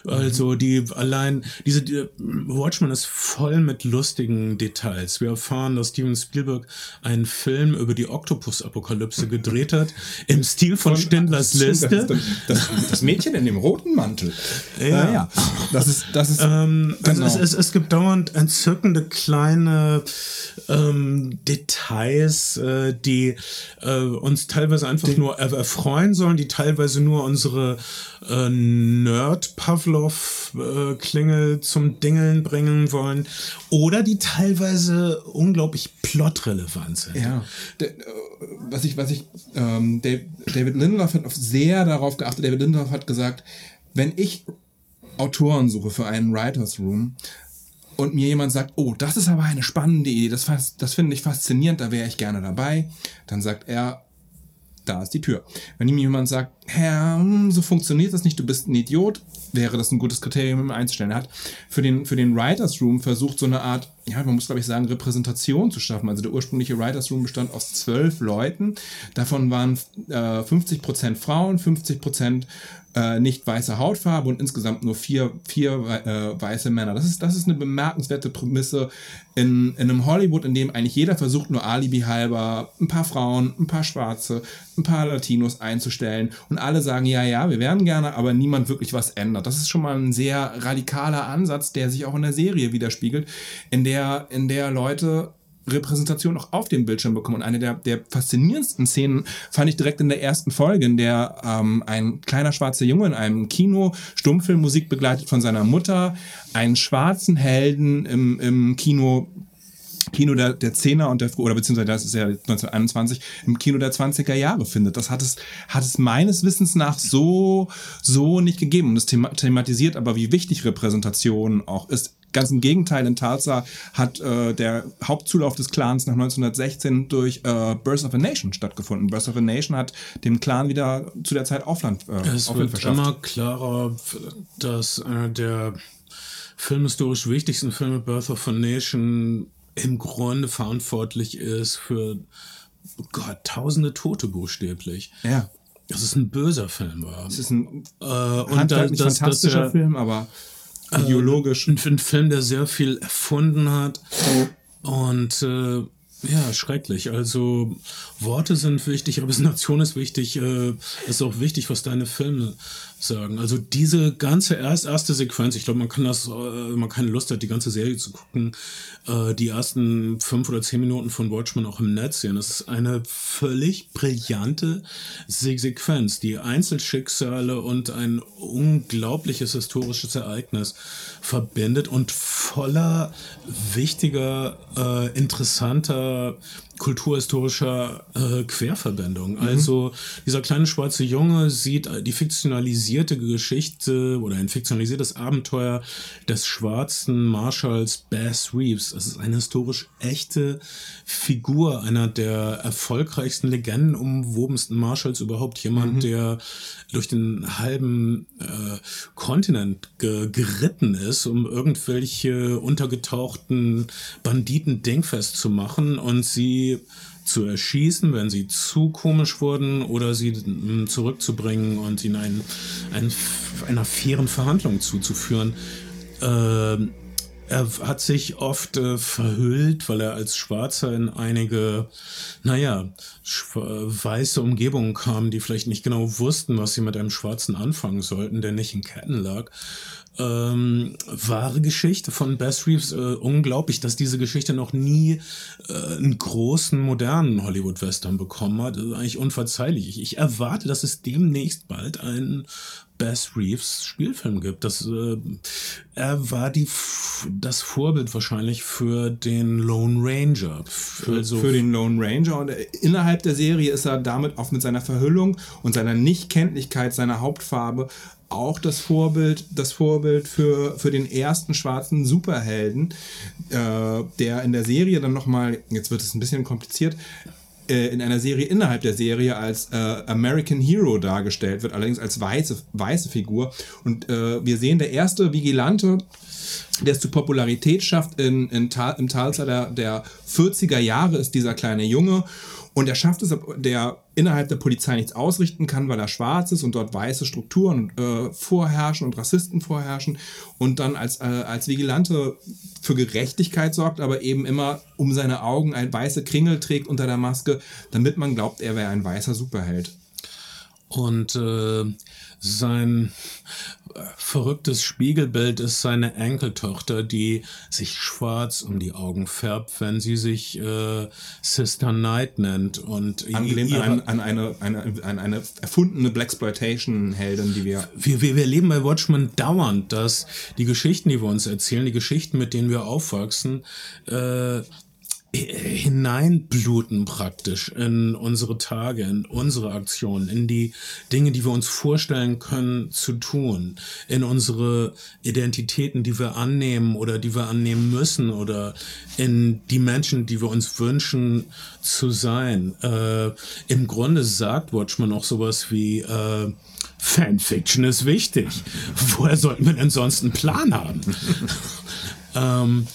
Also die allein diese die, Watchmen ist voll mit lustigen Details. Wir erfahren, dass Steven Spielberg einen Film über die Oktopus-Apokalypse *laughs* gedreht hat im Stil von Stindlers Liste. Das, das, Mädchen in dem roten Mantel. Ja. ja. Das ist das ist Ähm, also genau. es, es, es gibt dauernd entzückende kleine ähm, Details, äh, die äh, uns teilweise einfach nur er erfreuen sollen, die teilweise nur unsere äh, Nerd-Pavlov Pavlov-Klingel zum Dingeln bringen wollen oder die teilweise unglaublich plotrelevant sind. Ja, äh, was ich, was ich, ähm, David Lindelof hat auf sehr darauf geachtet. David Lindelof hat gesagt, wenn ich Autoren suche für einen Writers Room und mir jemand sagt, oh, das ist aber eine spannende Idee, das, das finde ich faszinierend, da wäre ich gerne dabei, dann sagt er, da ist die Tür. Wenn ihm jemand sagt, Herr, hm, so funktioniert das nicht, du bist ein Idiot, wäre das ein gutes Kriterium, ihn einzustellen. Er hat für den, für den Writers Room versucht, so eine Art, ja, man muss glaube ich sagen, Repräsentation zu schaffen. Also der ursprüngliche Writers Room bestand aus zwölf Leuten. Davon waren äh, 50% Frauen, 50% äh, nicht weiße Hautfarbe und insgesamt nur vier, vier äh, weiße Männer. Das ist, das ist eine bemerkenswerte Prämisse in, in einem Hollywood, in dem eigentlich jeder versucht, nur Alibi halber ein paar Frauen, ein paar Schwarze, ein paar Latinos einzustellen und alle sagen, ja, ja, wir werden gerne, aber niemand wirklich was ändert. Das ist schon mal ein sehr radikaler Ansatz, der sich auch in der Serie widerspiegelt, in der, in der Leute Repräsentation auch auf dem Bildschirm bekommen. Und eine der, der faszinierendsten Szenen fand ich direkt in der ersten Folge, in der ähm, ein kleiner schwarzer Junge in einem Kino Stummfilmmusik begleitet von seiner Mutter einen schwarzen Helden im, im Kino Kino der, der 10er und der, oder beziehungsweise das ist ja 1921, im Kino der 20er Jahre findet. Das hat es, hat es meines Wissens nach so, so nicht gegeben. Und es thema thematisiert aber, wie wichtig Repräsentation auch ist. Ganz im Gegenteil, in Tulsa hat äh, der Hauptzulauf des Clans nach 1916 durch äh, Birth of a Nation stattgefunden. Birth of a Nation hat dem Clan wieder zu der Zeit Aufland, äh, Es Aufwind wird verschafft. immer klarer, dass einer der filmhistorisch wichtigsten Filme, Birth of a Nation, im Grunde verantwortlich ist für oh Gott, tausende Tote buchstäblich. Ja. Dass es ein böser Film war. Es ist ein Äh, und dass- dass fantastischer er- Film, aber ideologisch. Ein, ein Film, der sehr viel erfunden hat. Und äh, ja, schrecklich. Also Worte sind wichtig, Repräsentation ist wichtig. Äh, ist auch wichtig, was deine Filme sagen. Also diese ganze erst, erste Sequenz, ich glaube, man kann das, äh, wenn man keine Lust hat, die ganze Serie zu gucken, äh, die ersten fünf oder zehn Minuten von Watchmen auch im Netz sehen. Das ist eine völlig brillante Se Sequenz, die Einzelschicksale und ein unglaubliches historisches Ereignis verbindet und voller wichtiger, äh, interessanter kulturhistorischer äh, Querverbindung. Also dieser kleine schwarze Junge sieht die fiktionalisierte Geschichte oder ein fiktionalisiertes Abenteuer des schwarzen Marshals Bass Reeves. Das ist eine historisch echte Figur, einer der erfolgreichsten legendenumwobensten Marshals überhaupt. Jemand, der durch den halben äh, Kontinent ge geritten ist, um irgendwelche untergetauchten Banditen dingfest zu machen und sie zu erschießen, wenn sie zu komisch wurden, oder sie mm, zurückzubringen und ihnen einen, einen, einer fairen Verhandlung zuzuführen. Ähm, er hat sich oft äh, verhüllt, weil er als Schwarzer in einige, naja, weiße Umgebungen kam, die vielleicht nicht genau wussten, was sie mit einem Schwarzen anfangen sollten, der nicht in Ketten lag. Ähm, wahre Geschichte von Bass Reeves. Äh, unglaublich, dass diese Geschichte noch nie äh, einen großen, modernen Hollywood-Western bekommen hat. Das ist eigentlich unverzeihlich. Ich, ich erwarte, dass es demnächst bald einen Bass Reeves Spielfilm gibt. Das, äh, er war die, das Vorbild wahrscheinlich für den Lone Ranger. Also für den Lone Ranger und äh, innerhalb der Serie ist er damit auch mit seiner Verhüllung und seiner Nichtkenntlichkeit seiner Hauptfarbe auch das Vorbild, das Vorbild für, für den ersten schwarzen Superhelden, äh, der in der Serie dann nochmal, jetzt wird es ein bisschen kompliziert, äh, in einer Serie innerhalb der Serie als äh, American Hero dargestellt wird, allerdings als weiße, weiße Figur. Und äh, wir sehen, der erste Vigilante, der es zu Popularität schafft in, in Tal, im Talsa der, der 40er Jahre, ist dieser kleine Junge. Und er schafft es, der innerhalb der Polizei nichts ausrichten kann, weil er schwarz ist und dort weiße Strukturen äh, vorherrschen und Rassisten vorherrschen. Und dann als, äh, als Vigilante für Gerechtigkeit sorgt, aber eben immer um seine Augen ein weiße Kringel trägt unter der Maske, damit man glaubt, er wäre ein weißer Superheld. Und äh, sein äh, verrücktes Spiegelbild ist seine Enkeltochter, die sich schwarz um die Augen färbt, wenn sie sich äh, Sister Night nennt. Und Angelehnt an, an, eine, eine, an eine erfundene Blaxploitation-Heldin, die wir wir, wir, wir erleben bei Watchmen dauernd, dass die Geschichten, die wir uns erzählen, die Geschichten, mit denen wir aufwachsen, äh, hineinbluten praktisch in unsere Tage, in unsere Aktionen, in die Dinge, die wir uns vorstellen können zu tun, in unsere Identitäten, die wir annehmen oder die wir annehmen müssen oder in die Menschen, die wir uns wünschen zu sein. Äh, Im Grunde sagt Watchmen auch sowas wie äh, Fanfiction ist wichtig. *laughs* Woher sollten wir denn sonst einen Plan haben? *laughs* ähm,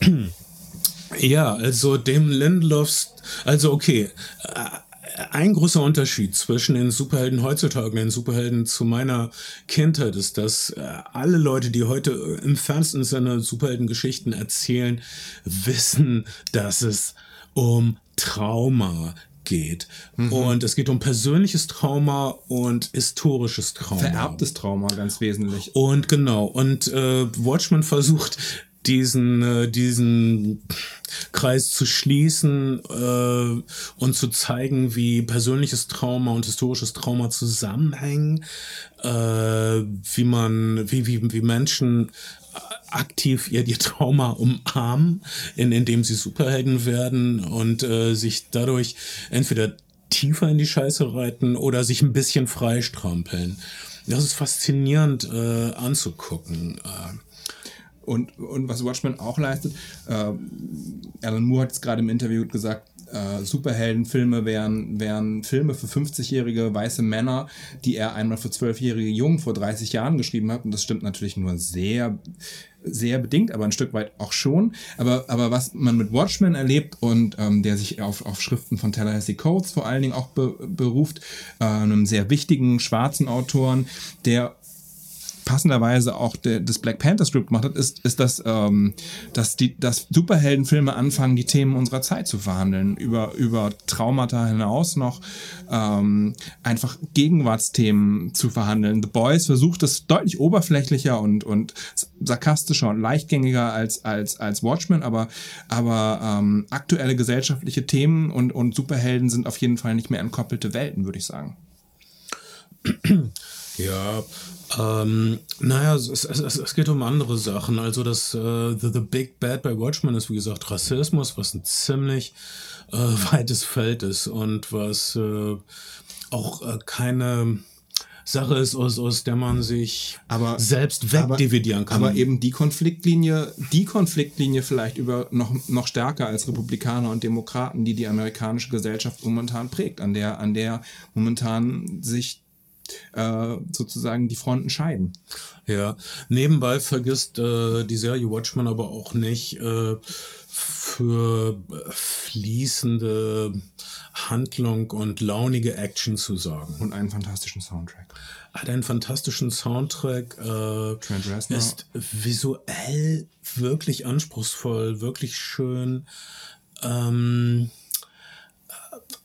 *clears throat* ja, also dem Lindelofs, also okay, äh, ein großer Unterschied zwischen den Superhelden heutzutage und den Superhelden zu meiner Kindheit ist, dass äh, alle Leute, die heute im fernsten Sinne Superheldengeschichten erzählen, wissen, dass es um Trauma geht. Und es geht um persönliches Trauma und historisches Trauma. vererbtes Trauma ganz wesentlich. Und genau, und äh, Watchmen versucht diesen äh, diesen Kreis zu schließen äh, und zu zeigen, wie persönliches Trauma und historisches Trauma zusammenhängen, äh, wie man wie wie wie Menschen aktiv ihr, ihr Trauma umarmen, in, indem sie Superhelden werden und äh, sich dadurch entweder tiefer in die Scheiße reiten oder sich ein bisschen freistrampeln. Das ist faszinierend äh, anzugucken. Äh, Und, und was Watchmen auch leistet, äh, Alan Moore hat es gerade im Interview gesagt, äh, Superheldenfilme wären, wären Filme für 50-jährige weiße Männer, die er einmal für 12-jährige Jungen vor 30 Jahren geschrieben hat. Und das stimmt natürlich nur sehr, sehr bedingt, aber ein Stück weit auch schon. Aber, aber was man mit Watchmen erlebt und ähm, der sich auf, auf Schriften von Tallahassee Coates vor allen Dingen auch be, beruft, äh, einem sehr wichtigen schwarzen Autoren, der passenderweise auch der, das Black Panther Script gemacht hat, ist, ist dass, ähm, dass, die, dass Superheldenfilme anfangen, die Themen unserer Zeit zu verhandeln, über, über Traumata hinaus noch ähm, einfach Gegenwartsthemen zu verhandeln. The Boys versucht es deutlich oberflächlicher und, und sarkastischer und leichtgängiger als, als, als Watchmen, aber, aber ähm, aktuelle gesellschaftliche Themen und, und Superhelden sind auf jeden Fall nicht mehr entkoppelte Welten, würde ich sagen. Ja, ähm, naja, es, es, es, es geht um andere Sachen. Also das äh, the, the Big Bad bei Watchmen ist, wie gesagt, Rassismus, was ein ziemlich äh, *laughs* weites Feld ist und was äh, auch äh, keine Sache ist, aus, aus der man sich Aber- selbst wegdividieren kann. Aber eben die Konfliktlinie, die Konfliktlinie vielleicht über noch, noch stärker als Republikaner und Demokraten, die die amerikanische Gesellschaft momentan prägt, an der, an der momentan sich äh, sozusagen die Fronten scheiden. Ja, nebenbei vergisst äh, die Serie Watchmen aber auch nicht äh, für äh, fließende Handlung und launige Action zu sorgen. Und einen fantastischen Soundtrack. Hat einen fantastischen Soundtrack, äh, Trent Reznor. ist visuell wirklich anspruchsvoll, wirklich schön. Ähm,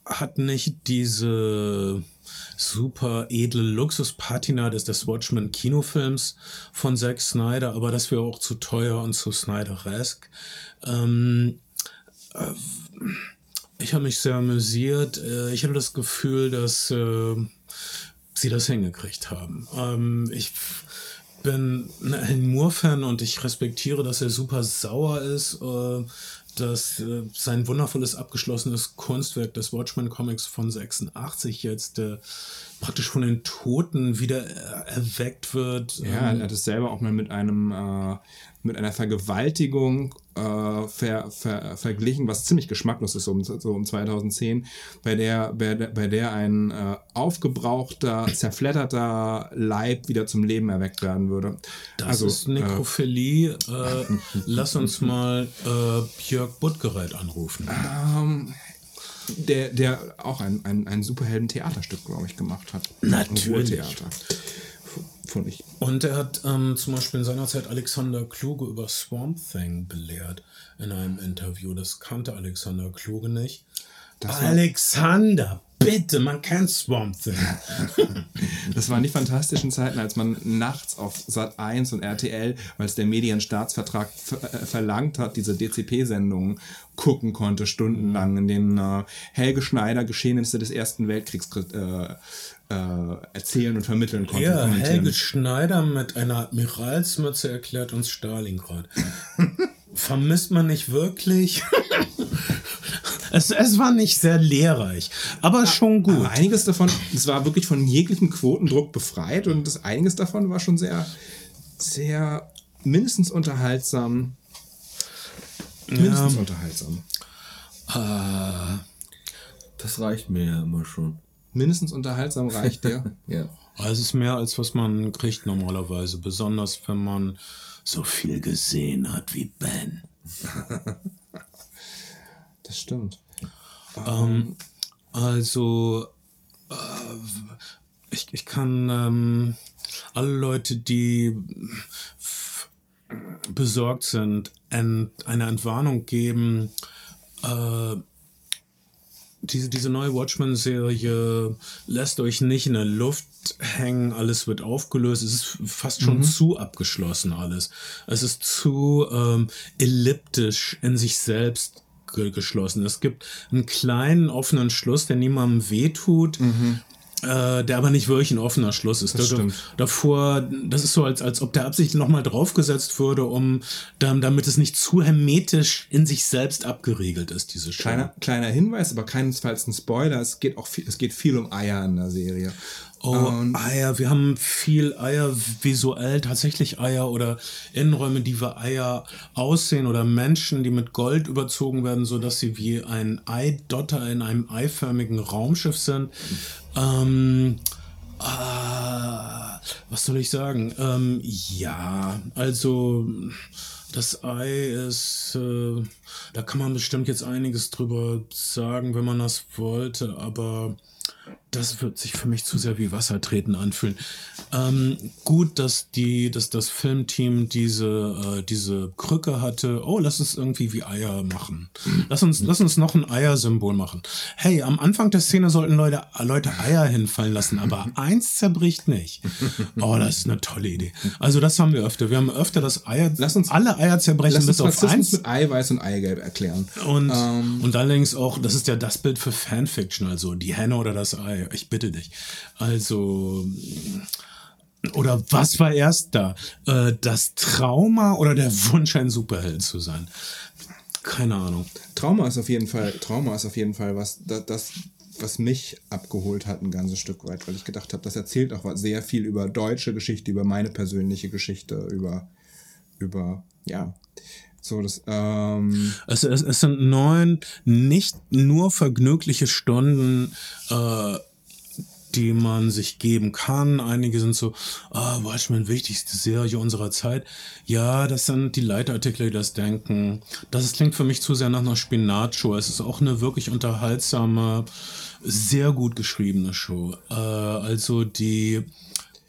hat nicht diese super edle Luxuspatina des, des Watchmen Kinofilms von Zack Snyder, aber das wäre auch zu teuer und zu Snyderesk. Ähm, äh, ich habe mich sehr amüsiert. Äh, ich hatte das Gefühl, dass äh, sie das hingekriegt haben. Ähm, ich bin ein Moore-Fan und ich respektiere, dass er super sauer ist, äh, dass äh, sein wundervolles abgeschlossenes Kunstwerk des Watchmen Comics von 86 jetzt äh, praktisch von den Toten wieder äh, erweckt wird. Ja, Ähm, er hat es selber auch mal mit einem äh, mit einer Vergewaltigung äh, ver, ver, verglichen, was ziemlich geschmacklos ist, so um, so um 2010, bei der, bei der, bei der ein äh, aufgebrauchter, zerfledderter Leib wieder zum Leben erweckt werden würde. das also, ist Nekrophilie. Äh, lass uns mal äh, Jörg Buttgereit anrufen. ähm, der, der auch ein, ein, ein Superhelden-Theaterstück, glaube ich, gemacht hat. Natürlich. Ein. Fand ich. Und er hat ähm, zum Beispiel in seiner Zeit Alexander Kluge über Swamp Thing belehrt in einem Interview. Das kannte Alexander Kluge nicht. Das Alexander, Bitte, man kennt Swamp Thing. *laughs* Das waren die fantastischen Zeiten, als man nachts auf Sat 1 und RTL, weil es der Medienstaatsvertrag ver äh, verlangt hat, diese DCP-Sendungen gucken konnte, stundenlang, in denen äh, Helge Schneider Geschehnisse des Ersten Weltkriegs äh, äh, erzählen und vermitteln konnte. Ja. Helge Schneider mit einer Admiralsmütze erklärt uns Stalingrad. *laughs* Vermisst man nicht wirklich? *laughs* es, es war nicht sehr lehrreich, aber schon gut. Aber einiges davon, es war wirklich von jeglichem Quotendruck befreit und das einiges davon war schon sehr, sehr mindestens unterhaltsam. Mindestens unterhaltsam. Das reicht mir ja immer schon. Mindestens unterhaltsam reicht dir. *laughs* Ja. Also es ist mehr als was man kriegt normalerweise, besonders wenn man so viel gesehen hat wie Ben. *laughs* Das stimmt. Also äh, ich, ich kann ähm, alle Leute, die besorgt sind, ent, eine Entwarnung geben. Äh, diese, diese neue Watchmen-Serie lässt euch nicht in der Luft hängen, alles wird aufgelöst. Es ist fast schon zu abgeschlossen alles. Es ist zu ähm, elliptisch in sich selbst ge geschlossen. Es gibt einen kleinen offenen Schluss, der niemandem wehtut. Äh, der aber nicht wirklich ein offener Schluss ist. Das Da- stimmt. Davor, das ist so, als, als ob der Absicht nochmal draufgesetzt würde, um dam- damit es nicht zu hermetisch in sich selbst abgeriegelt ist, diese Show. Kleiner, kleiner Hinweis, aber keinesfalls ein Spoiler. Es geht auch viel, es geht viel um Eier in der Serie. Oh, Und- Eier. Wir haben viel Eier visuell, tatsächlich Eier oder Innenräume, die wie Eier aussehen oder Menschen, die mit Gold überzogen werden, so dass sie wie ein Eidotter in einem eiförmigen Raumschiff sind. Ähm, ah, was soll ich sagen? Ähm, ja, also das Ei ist, äh, da kann man bestimmt jetzt einiges drüber sagen, wenn man das wollte, aber das wird sich für mich zu sehr wie Wasser treten anfühlen. Ähm, gut, dass die, dass das Filmteam diese, äh, diese Krücke hatte. Oh, lass es irgendwie wie Eier machen. Lass uns, lass uns noch ein Eiersymbol machen. Hey, am Anfang der Szene sollten Leute, Leute Eier hinfallen lassen, aber eins zerbricht nicht. Oh, das ist eine tolle Idee. Also das haben wir öfter. Wir haben öfter das Eier, Lass uns- alle Eier zerbrechen Lass uns bis auf Rassismus eins. mit Eiweiß und Eigelb erklären. Und, Ähm. und allerdings auch, das ist ja das Bild für Fanfiction, also die Henne oder das Ei. Ich bitte dich. Also, oder was war erst da? Äh, das Trauma oder der Wunsch, ein Superheld zu sein? Keine Ahnung. Trauma ist auf jeden Fall, Trauma ist auf jeden Fall was, das, das was mich abgeholt hat ein ganzes Stück weit, weil ich gedacht habe, das erzählt auch sehr viel über deutsche Geschichte, über meine persönliche Geschichte, über, über, ja, so das, ähm, Es, es, es sind neun nicht nur vergnügliche Stunden, äh, die man sich geben kann. Einige sind so, ah, Watchmen, wichtigste Serie unserer Zeit. Ja, das sind die Leitartikel, die das denken. Das klingt für mich zu sehr nach einer Spinatshow. Es ist auch eine wirklich unterhaltsame, sehr gut geschriebene Show. Äh, also die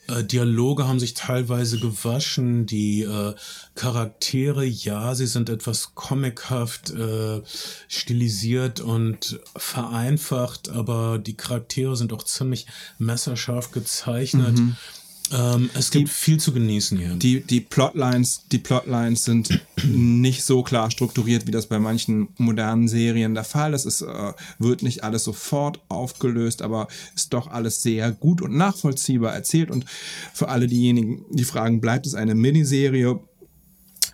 äh, Dialoge haben sich teilweise gewaschen. Die äh, Charaktere, ja, sie sind etwas comichaft äh, stilisiert und vereinfacht, aber die Charaktere sind auch ziemlich messerscharf gezeichnet. Ähm, es gibt viel zu genießen hier. die, die Plotlines, die Plotlines sind *clears throat* nicht so klar strukturiert, wie das bei manchen modernen Serien der Fall ist. Es äh, wird nicht alles sofort aufgelöst, aber ist doch alles sehr gut und nachvollziehbar erzählt. Und für alle diejenigen, die fragen, bleibt es eine Miniserie?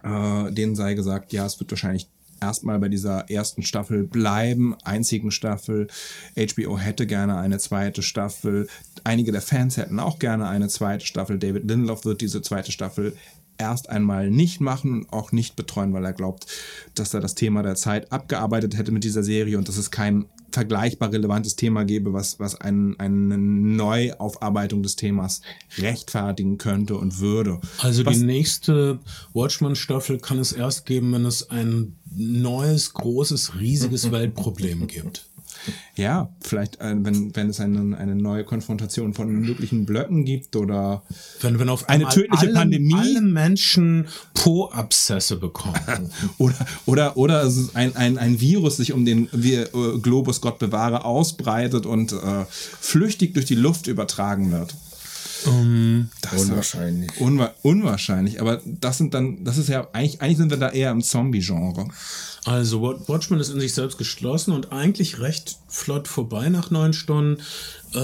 Äh, denen sei gesagt, ja, es wird wahrscheinlich erstmal bei dieser ersten Staffel bleiben, einzigen Staffel. HBO hätte gerne eine zweite Staffel. Einige der Fans hätten auch gerne eine zweite Staffel. David Lindelof wird diese zweite Staffel erst einmal nicht machen und auch nicht betreuen, weil er glaubt, dass er das Thema der Zeit abgearbeitet hätte mit dieser Serie und dass es kein vergleichbar relevantes Thema gäbe, was, was ein, eine Neuaufarbeitung des Themas rechtfertigen könnte und würde. Also was, die nächste Watchmen-Staffel kann es erst geben, wenn es ein neues, großes, riesiges *laughs* Weltproblem gibt. ja, vielleicht, äh, wenn, wenn es eine, eine neue Konfrontation von möglichen Blöcken gibt oder Wenn, wenn auf Eine tödliche alle, Pandemie? alle Menschen Po-Abszesse bekommen. *laughs* oder oder oder ein, ein, ein Virus sich um den wir, äh, Globus Gott bewahre ausbreitet und äh, flüchtig durch die Luft übertragen wird. Das Unwahrscheinlich. Unwa unwahrscheinlich, aber das sind dann, das ist ja eigentlich, eigentlich sind wir da eher im Zombie-Genre. Also Wa- Watchmen ist in sich selbst geschlossen und eigentlich recht flott vorbei nach neun Stunden. Äh,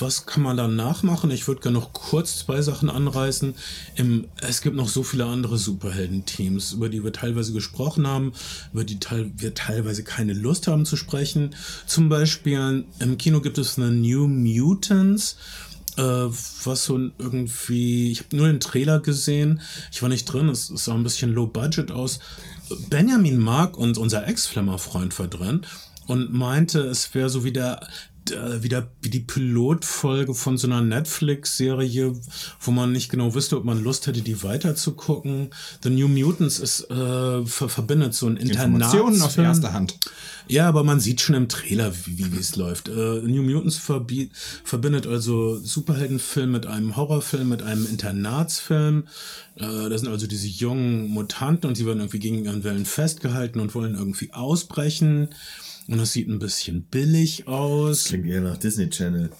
was kann man dann nachmachen? Ich würde gerne noch kurz zwei Sachen anreißen. Im, es gibt noch so viele andere Superhelden-Teams, über die wir teilweise gesprochen haben, über die teil wir teilweise keine Lust haben zu sprechen. Zum Beispiel im Kino gibt es eine New Mutants äh, was so irgendwie, ich habe nur den Trailer gesehen, ich war nicht drin, es, sah ein bisschen low budget aus. Benjamin Mark und unser Ex-Flimmer-Freund war drin und meinte, es wäre so wie der äh, wieder wie die Pilotfolge von so einer Netflix-Serie, wo man nicht genau wüsste, ob man Lust hätte, die weiterzugucken. The New Mutants ist äh, ver verbindet so ein Informationen aus erster Hand. Ja, aber man sieht schon im Trailer, wie, wie es läuft. Äh, New Mutants verbi- verbindet also Superheldenfilm mit einem Horrorfilm, mit einem Internatsfilm. Äh, das sind also diese jungen Mutanten und die werden irgendwie gegen ihren Wellen festgehalten und wollen irgendwie ausbrechen. Und das sieht ein bisschen billig aus. Klingt eher nach Disney Channel.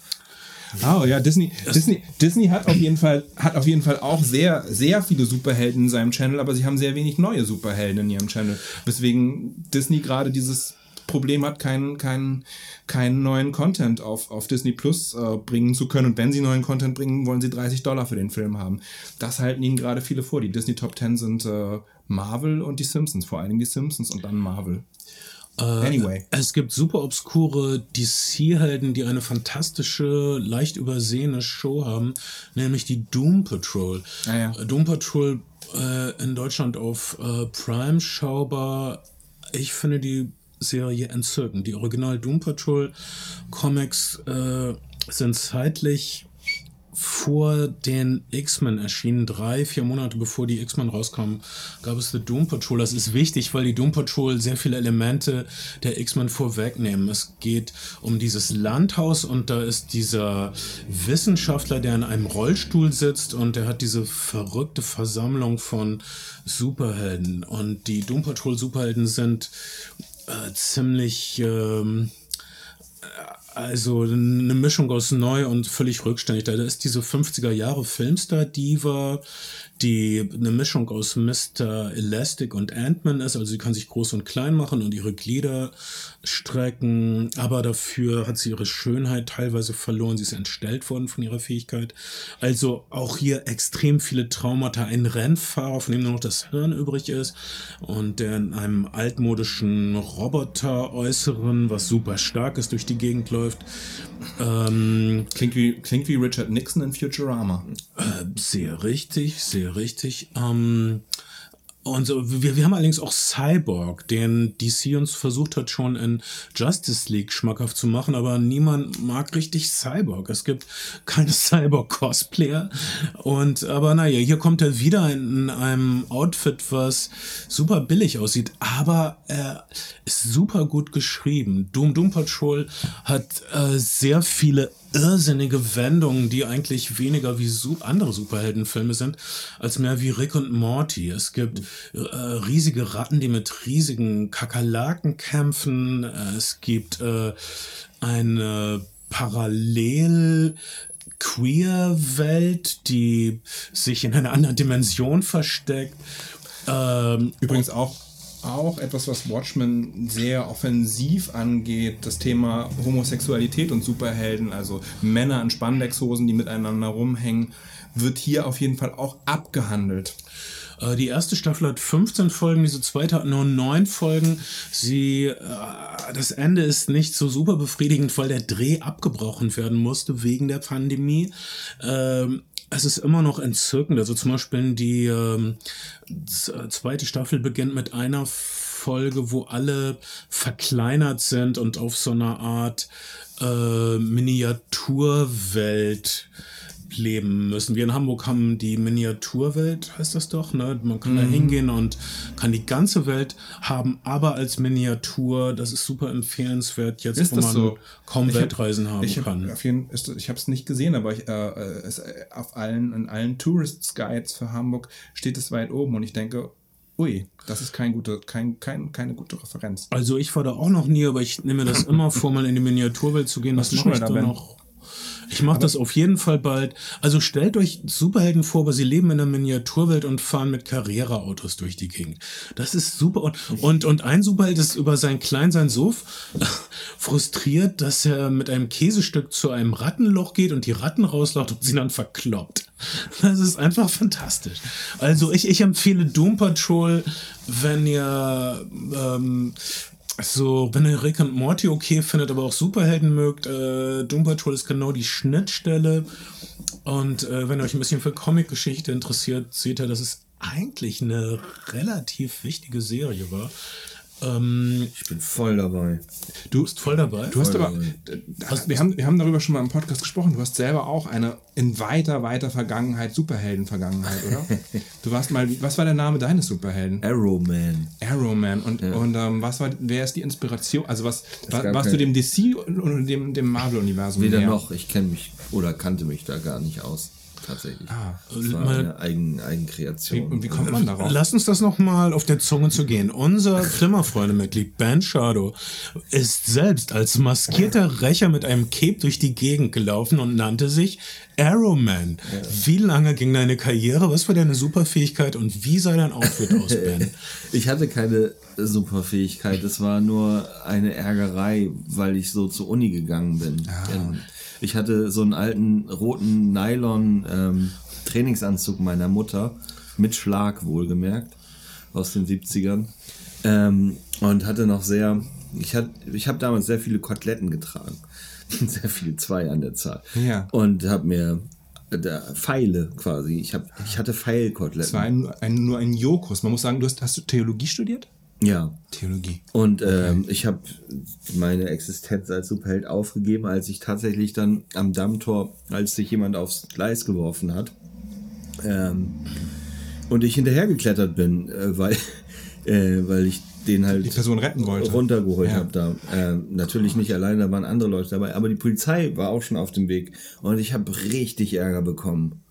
Oh ja, Disney, Disney, Disney hat auf jeden Fall, hat auf jeden Fall auch sehr, sehr viele Superhelden in seinem Channel, aber sie haben sehr wenig neue Superhelden in ihrem Channel. Weswegen Disney gerade dieses Problem hat, keinen, keinen, keinen neuen Content auf, auf Disney Plus äh, bringen zu können. Und wenn sie neuen Content bringen, wollen sie 30 Dollar für den Film haben. Das halten ihnen gerade viele vor. Die Disney Top 10 sind äh, Marvel und die Simpsons, vor allen Dingen die Simpsons und dann Marvel. Anyway. Es gibt super obskure DC-Helden, die eine fantastische, leicht übersehene Show haben, nämlich die Doom Patrol. Ah, ja. Doom Patrol äh, in Deutschland auf äh, Prime schaubar. Ich finde die Serie entzückend. Die Original Doom Patrol Comics äh, sind zeitlich vor den X-Men erschienen, drei, vier Monate bevor die X-Men rauskamen, gab es The Doom Patrol. Das ist wichtig, weil die Doom Patrol sehr viele Elemente der X-Men vorwegnehmen. Es geht um dieses Landhaus und da ist dieser Wissenschaftler, der in einem Rollstuhl sitzt und der hat diese verrückte Versammlung von Superhelden. Und die Doom Patrol Superhelden sind äh, ziemlich... Ähm, also eine Mischung aus neu und völlig rückständig. Da ist diese 50er Jahre Filmstar-Diva, die eine Mischung aus Mr. Elastic und Ant-Man ist. Also sie kann sich groß und klein machen und ihre Glieder strecken, aber dafür hat sie ihre Schönheit teilweise verloren. Sie ist entstellt worden von ihrer Fähigkeit. Also auch hier extrem viele Traumata. Ein Rennfahrer, von dem nur noch das Hirn übrig ist und der in einem altmodischen Roboter-Äußeren, was super stark ist, durch die Gegend läuft. Ähm, Klingt wie, klingt wie Richard Nixon in Futurama. äh, sehr richtig, sehr richtig. Ähm, und so, wir, wir haben allerdings auch Cyborg, den DC uns versucht hat, schon in Justice League schmackhaft zu machen, aber niemand mag richtig Cyborg. Es gibt keine *laughs* Cyborg-Cosplayer. Und aber naja, hier kommt er wieder in einem Outfit, was super billig aussieht, aber er ist super gut geschrieben. Doom Doom Patrol hat äh, sehr viele irrsinnige Wendungen, die eigentlich weniger wie andere Superheldenfilme sind, als mehr wie Rick und Morty. Es gibt äh, riesige Ratten, die mit riesigen Kakerlaken kämpfen. Es gibt äh, eine Parallel Queer-Welt, die sich in einer anderen Dimension versteckt. Ähm, Übrigens auch, auch etwas, was Watchmen sehr offensiv angeht, das Thema Homosexualität und Superhelden, also Männer in Spandexhosen, die miteinander rumhängen, wird hier auf jeden Fall auch abgehandelt. Äh, Die erste Staffel hat 15 Folgen, diese zweite hat nur 9 Folgen. Sie, äh, das Ende ist nicht so super befriedigend, weil der Dreh abgebrochen werden musste wegen der Pandemie. Es ist immer noch entzückend. Also zum Beispiel die ähm, z- zweite Staffel beginnt mit einer Folge, wo alle verkleinert sind und auf so einer Art äh, Miniaturwelt leben müssen. Wir in Hamburg haben die Miniaturwelt, heißt das doch, ne? Man kann da Mhm. hingehen und kann die ganze Welt haben, aber als Miniatur, das ist super empfehlenswert jetzt, Ist wo das man so? kaum Ich hab- Weltreisen haben ich hab, kann. Auf jeden, ist, ich habe es nicht gesehen, aber ich, äh, äh, es, äh, auf allen, in allen Tourist Guides für Hamburg steht es weit oben und ich denke, ui, das ist kein gute, kein, kein, keine gute Referenz. Also ich war da auch noch nie, aber ich nehme das *laughs* immer vor, mal in die Miniaturwelt zu gehen. Das du mache schon ich mal da, noch. Ich mache das auf jeden Fall bald. Also stellt euch Superhelden vor, aber sie leben in der Miniaturwelt und fahren mit Carrera-Autos durch die Gegend. Das ist super. Und, und, und ein Superheld ist über sein Kleinsein so *laughs* frustriert, dass er mit einem Käsestück zu einem Rattenloch geht und die Ratten rauslaucht und sie dann verkloppt. Das ist einfach fantastisch. Also ich, ich empfehle Doom Patrol, wenn ihr ähm, so, wenn ihr Rick und Morty okay findet, aber auch Superhelden mögt, äh, Doom Patrol ist genau die Schnittstelle. Und äh, wenn ihr euch ein bisschen für Comicgeschichte interessiert, seht ihr, dass es eigentlich eine relativ wichtige Serie war. Ähm, Ich bin voll dabei. du bist voll dabei. Du hast Voll aber, dabei. hast, wir, haben, wir haben darüber schon mal im Podcast gesprochen, du hast selber auch eine in weiter, weiter Vergangenheit, Superhelden-Vergangenheit, oder? *laughs* du warst mal, was war der Name deines Superhelden? Arrowman. Arrowman. Und, und ähm, was war, wer ist die Inspiration? Also was, wa, gab warst du dem DC und, und dem, dem Marvel-Universum Weder näher? noch, ich kenne mich oder kannte mich da gar nicht aus. Tatsächlich. Ah. das war Mal- eine Eigen, Wie, Eigenkreation. und wie kommt man darauf? Lass uns das noch mal auf der Zunge zu gehen. Unser Klimmerfreunde-Mitglied Ben Shadow ist selbst als maskierter Rächer mit einem Cape durch die Gegend gelaufen und nannte sich Arrowman. Wie lange ging deine Karriere? Was war deine Superfähigkeit und wie sah dein Outfit aus, Ben? *laughs* Ich hatte keine Superfähigkeit, es war nur eine Ärgerei, weil ich so zur Uni gegangen bin. Ähm, Ich hatte so einen alten roten Nylon ähm, Trainingsanzug meiner Mutter, mit Schlag wohlgemerkt, aus den 70ern. Ähm, und hatte noch sehr, ich, hat, ich habe damals sehr viele Koteletten getragen. *laughs* sehr viele, zwei an der Zahl. Ja. Und habe mir da, Pfeile quasi, ich, hab, ich hatte Pfeilkoteletten. Es war ein, ein, nur ein Jokus. Man muss sagen, du hast, hast du Theologie studiert? Ja, Theologie. Und ähm, ich habe meine Existenz als Superheld aufgegeben, als ich tatsächlich dann am Dammtor, als sich jemand aufs Gleis geworfen hat, ähm, und ich hinterhergeklettert bin, äh, weil, *laughs* äh, weil ich den halt Die Person retten wollte. runtergeholt Ja. habe da. Ähm, natürlich nicht alleine, da waren andere Leute dabei, aber die Polizei war auch schon auf dem Weg und ich habe richtig Ärger bekommen.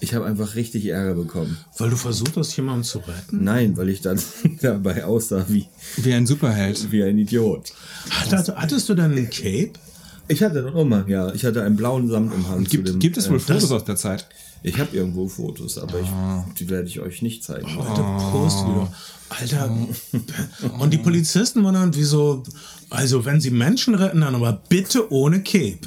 Ich habe einfach richtig Ärger bekommen. Weil du versucht hast, jemanden zu retten? Nein, weil ich dann *laughs* dabei aussah wie, Wie ein Superheld. wie ein Idiot. Hat, hattest du denn ein Cape? Ich hatte noch immer, ja. Ich hatte einen blauen Samtumhang zu Gibt, dem. gibt es wohl äh, Fotos aus der Zeit? Ich habe irgendwo Fotos, aber ich, die werde ich euch nicht zeigen. Alter, Post wieder. Alter. *laughs* Und die Polizisten waren dann wie so, also wenn sie Menschen retten, dann aber bitte ohne Cape.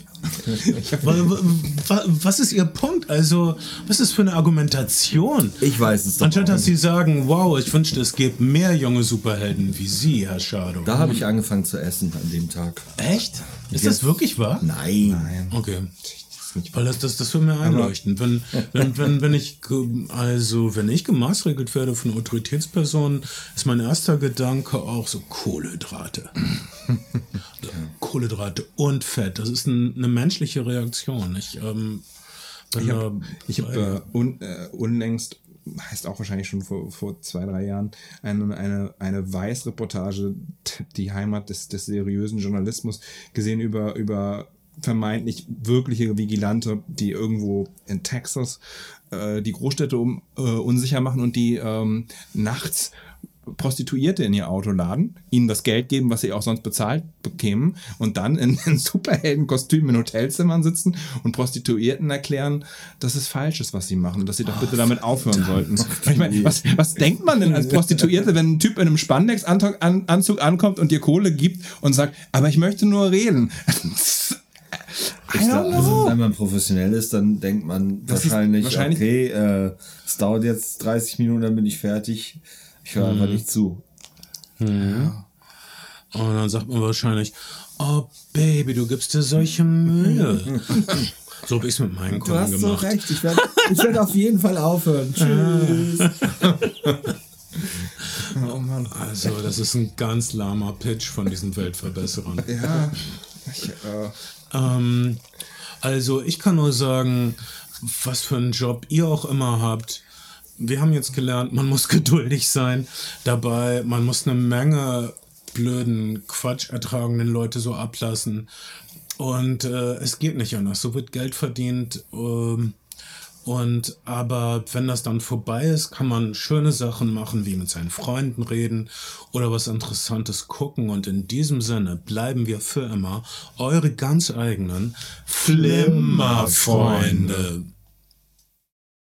Wa- wa- wa- was ist ihr Punkt? Also, was ist für eine Argumentation? Ich weiß es doch. Anstatt dass sie sagen, wow, ich wünschte, es gäbe mehr junge Superhelden wie Sie, Herr Shadow. Da habe ich angefangen zu essen an dem Tag. Echt? Ist das wirklich wahr? Nein. Okay. Weil das, das, das wird mir einleuchten. Wenn, *laughs* wenn, wenn, wenn ich, also, wenn ich gemaßregelt werde von Autoritätspersonen, ist mein erster Gedanke auch so Kohlenhydrate. *laughs* Kohlenhydrate und Fett. Das ist ein, eine menschliche Reaktion. Ich, ähm, Ich habe hab, äh, un, äh, unlängst, heißt auch wahrscheinlich schon vor, vor zwei, drei Jahren, eine, eine, eine Weiß-Reportage, die Heimat des, des seriösen Journalismus, gesehen über, über vermeintlich wirkliche Vigilante, die irgendwo in Texas äh, die Großstädte um, äh, unsicher machen und die ähm, nachts Prostituierte in ihr Auto laden, ihnen das Geld geben, was sie auch sonst bezahlt bekämen, und dann in, in Superheldenkostümen in Hotelzimmern sitzen und Prostituierten erklären, dass es falsch ist, was sie machen und dass sie doch bitte damit aufhören sollten. Ich meine, was, was denkt man denn als Prostituierte, wenn ein Typ in einem Spandex-Anzug an, Anzug ankommt und dir Kohle gibt und sagt, aber ich möchte nur reden? *laughs* Ich glaub, don't also, wenn man professionell ist, dann denkt man wahrscheinlich, wahrscheinlich- okay, äh, es dauert jetzt 30 Minuten, dann bin ich fertig. Ich höre einfach nicht zu. Und dann sagt man wahrscheinlich, oh Baby, du gibst dir solche Mühe. *laughs* so habe ich es mit meinen Kunden gemacht. Ich werde ich werd auf jeden Fall aufhören. *laughs* Tschüss. *laughs* Oh Mann. Also, das ist ein ganz lahmer Pitch von diesen Weltverbesserern. Ja. Ich, äh, Ähm, also, ich kann nur sagen, was für einen Job ihr auch immer habt. Wir haben jetzt gelernt, man muss *laughs* geduldig sein dabei, man muss eine Menge blöden Quatsch ertragenden Leute so ablassen. Und äh, es geht nicht anders. So wird Geld verdient. Ähm, und aber wenn das dann vorbei ist, kann man schöne Sachen machen, wie mit seinen Freunden reden oder was Interessantes gucken. Und in diesem Sinne bleiben wir für immer eure ganz eigenen Flimmerfreunde.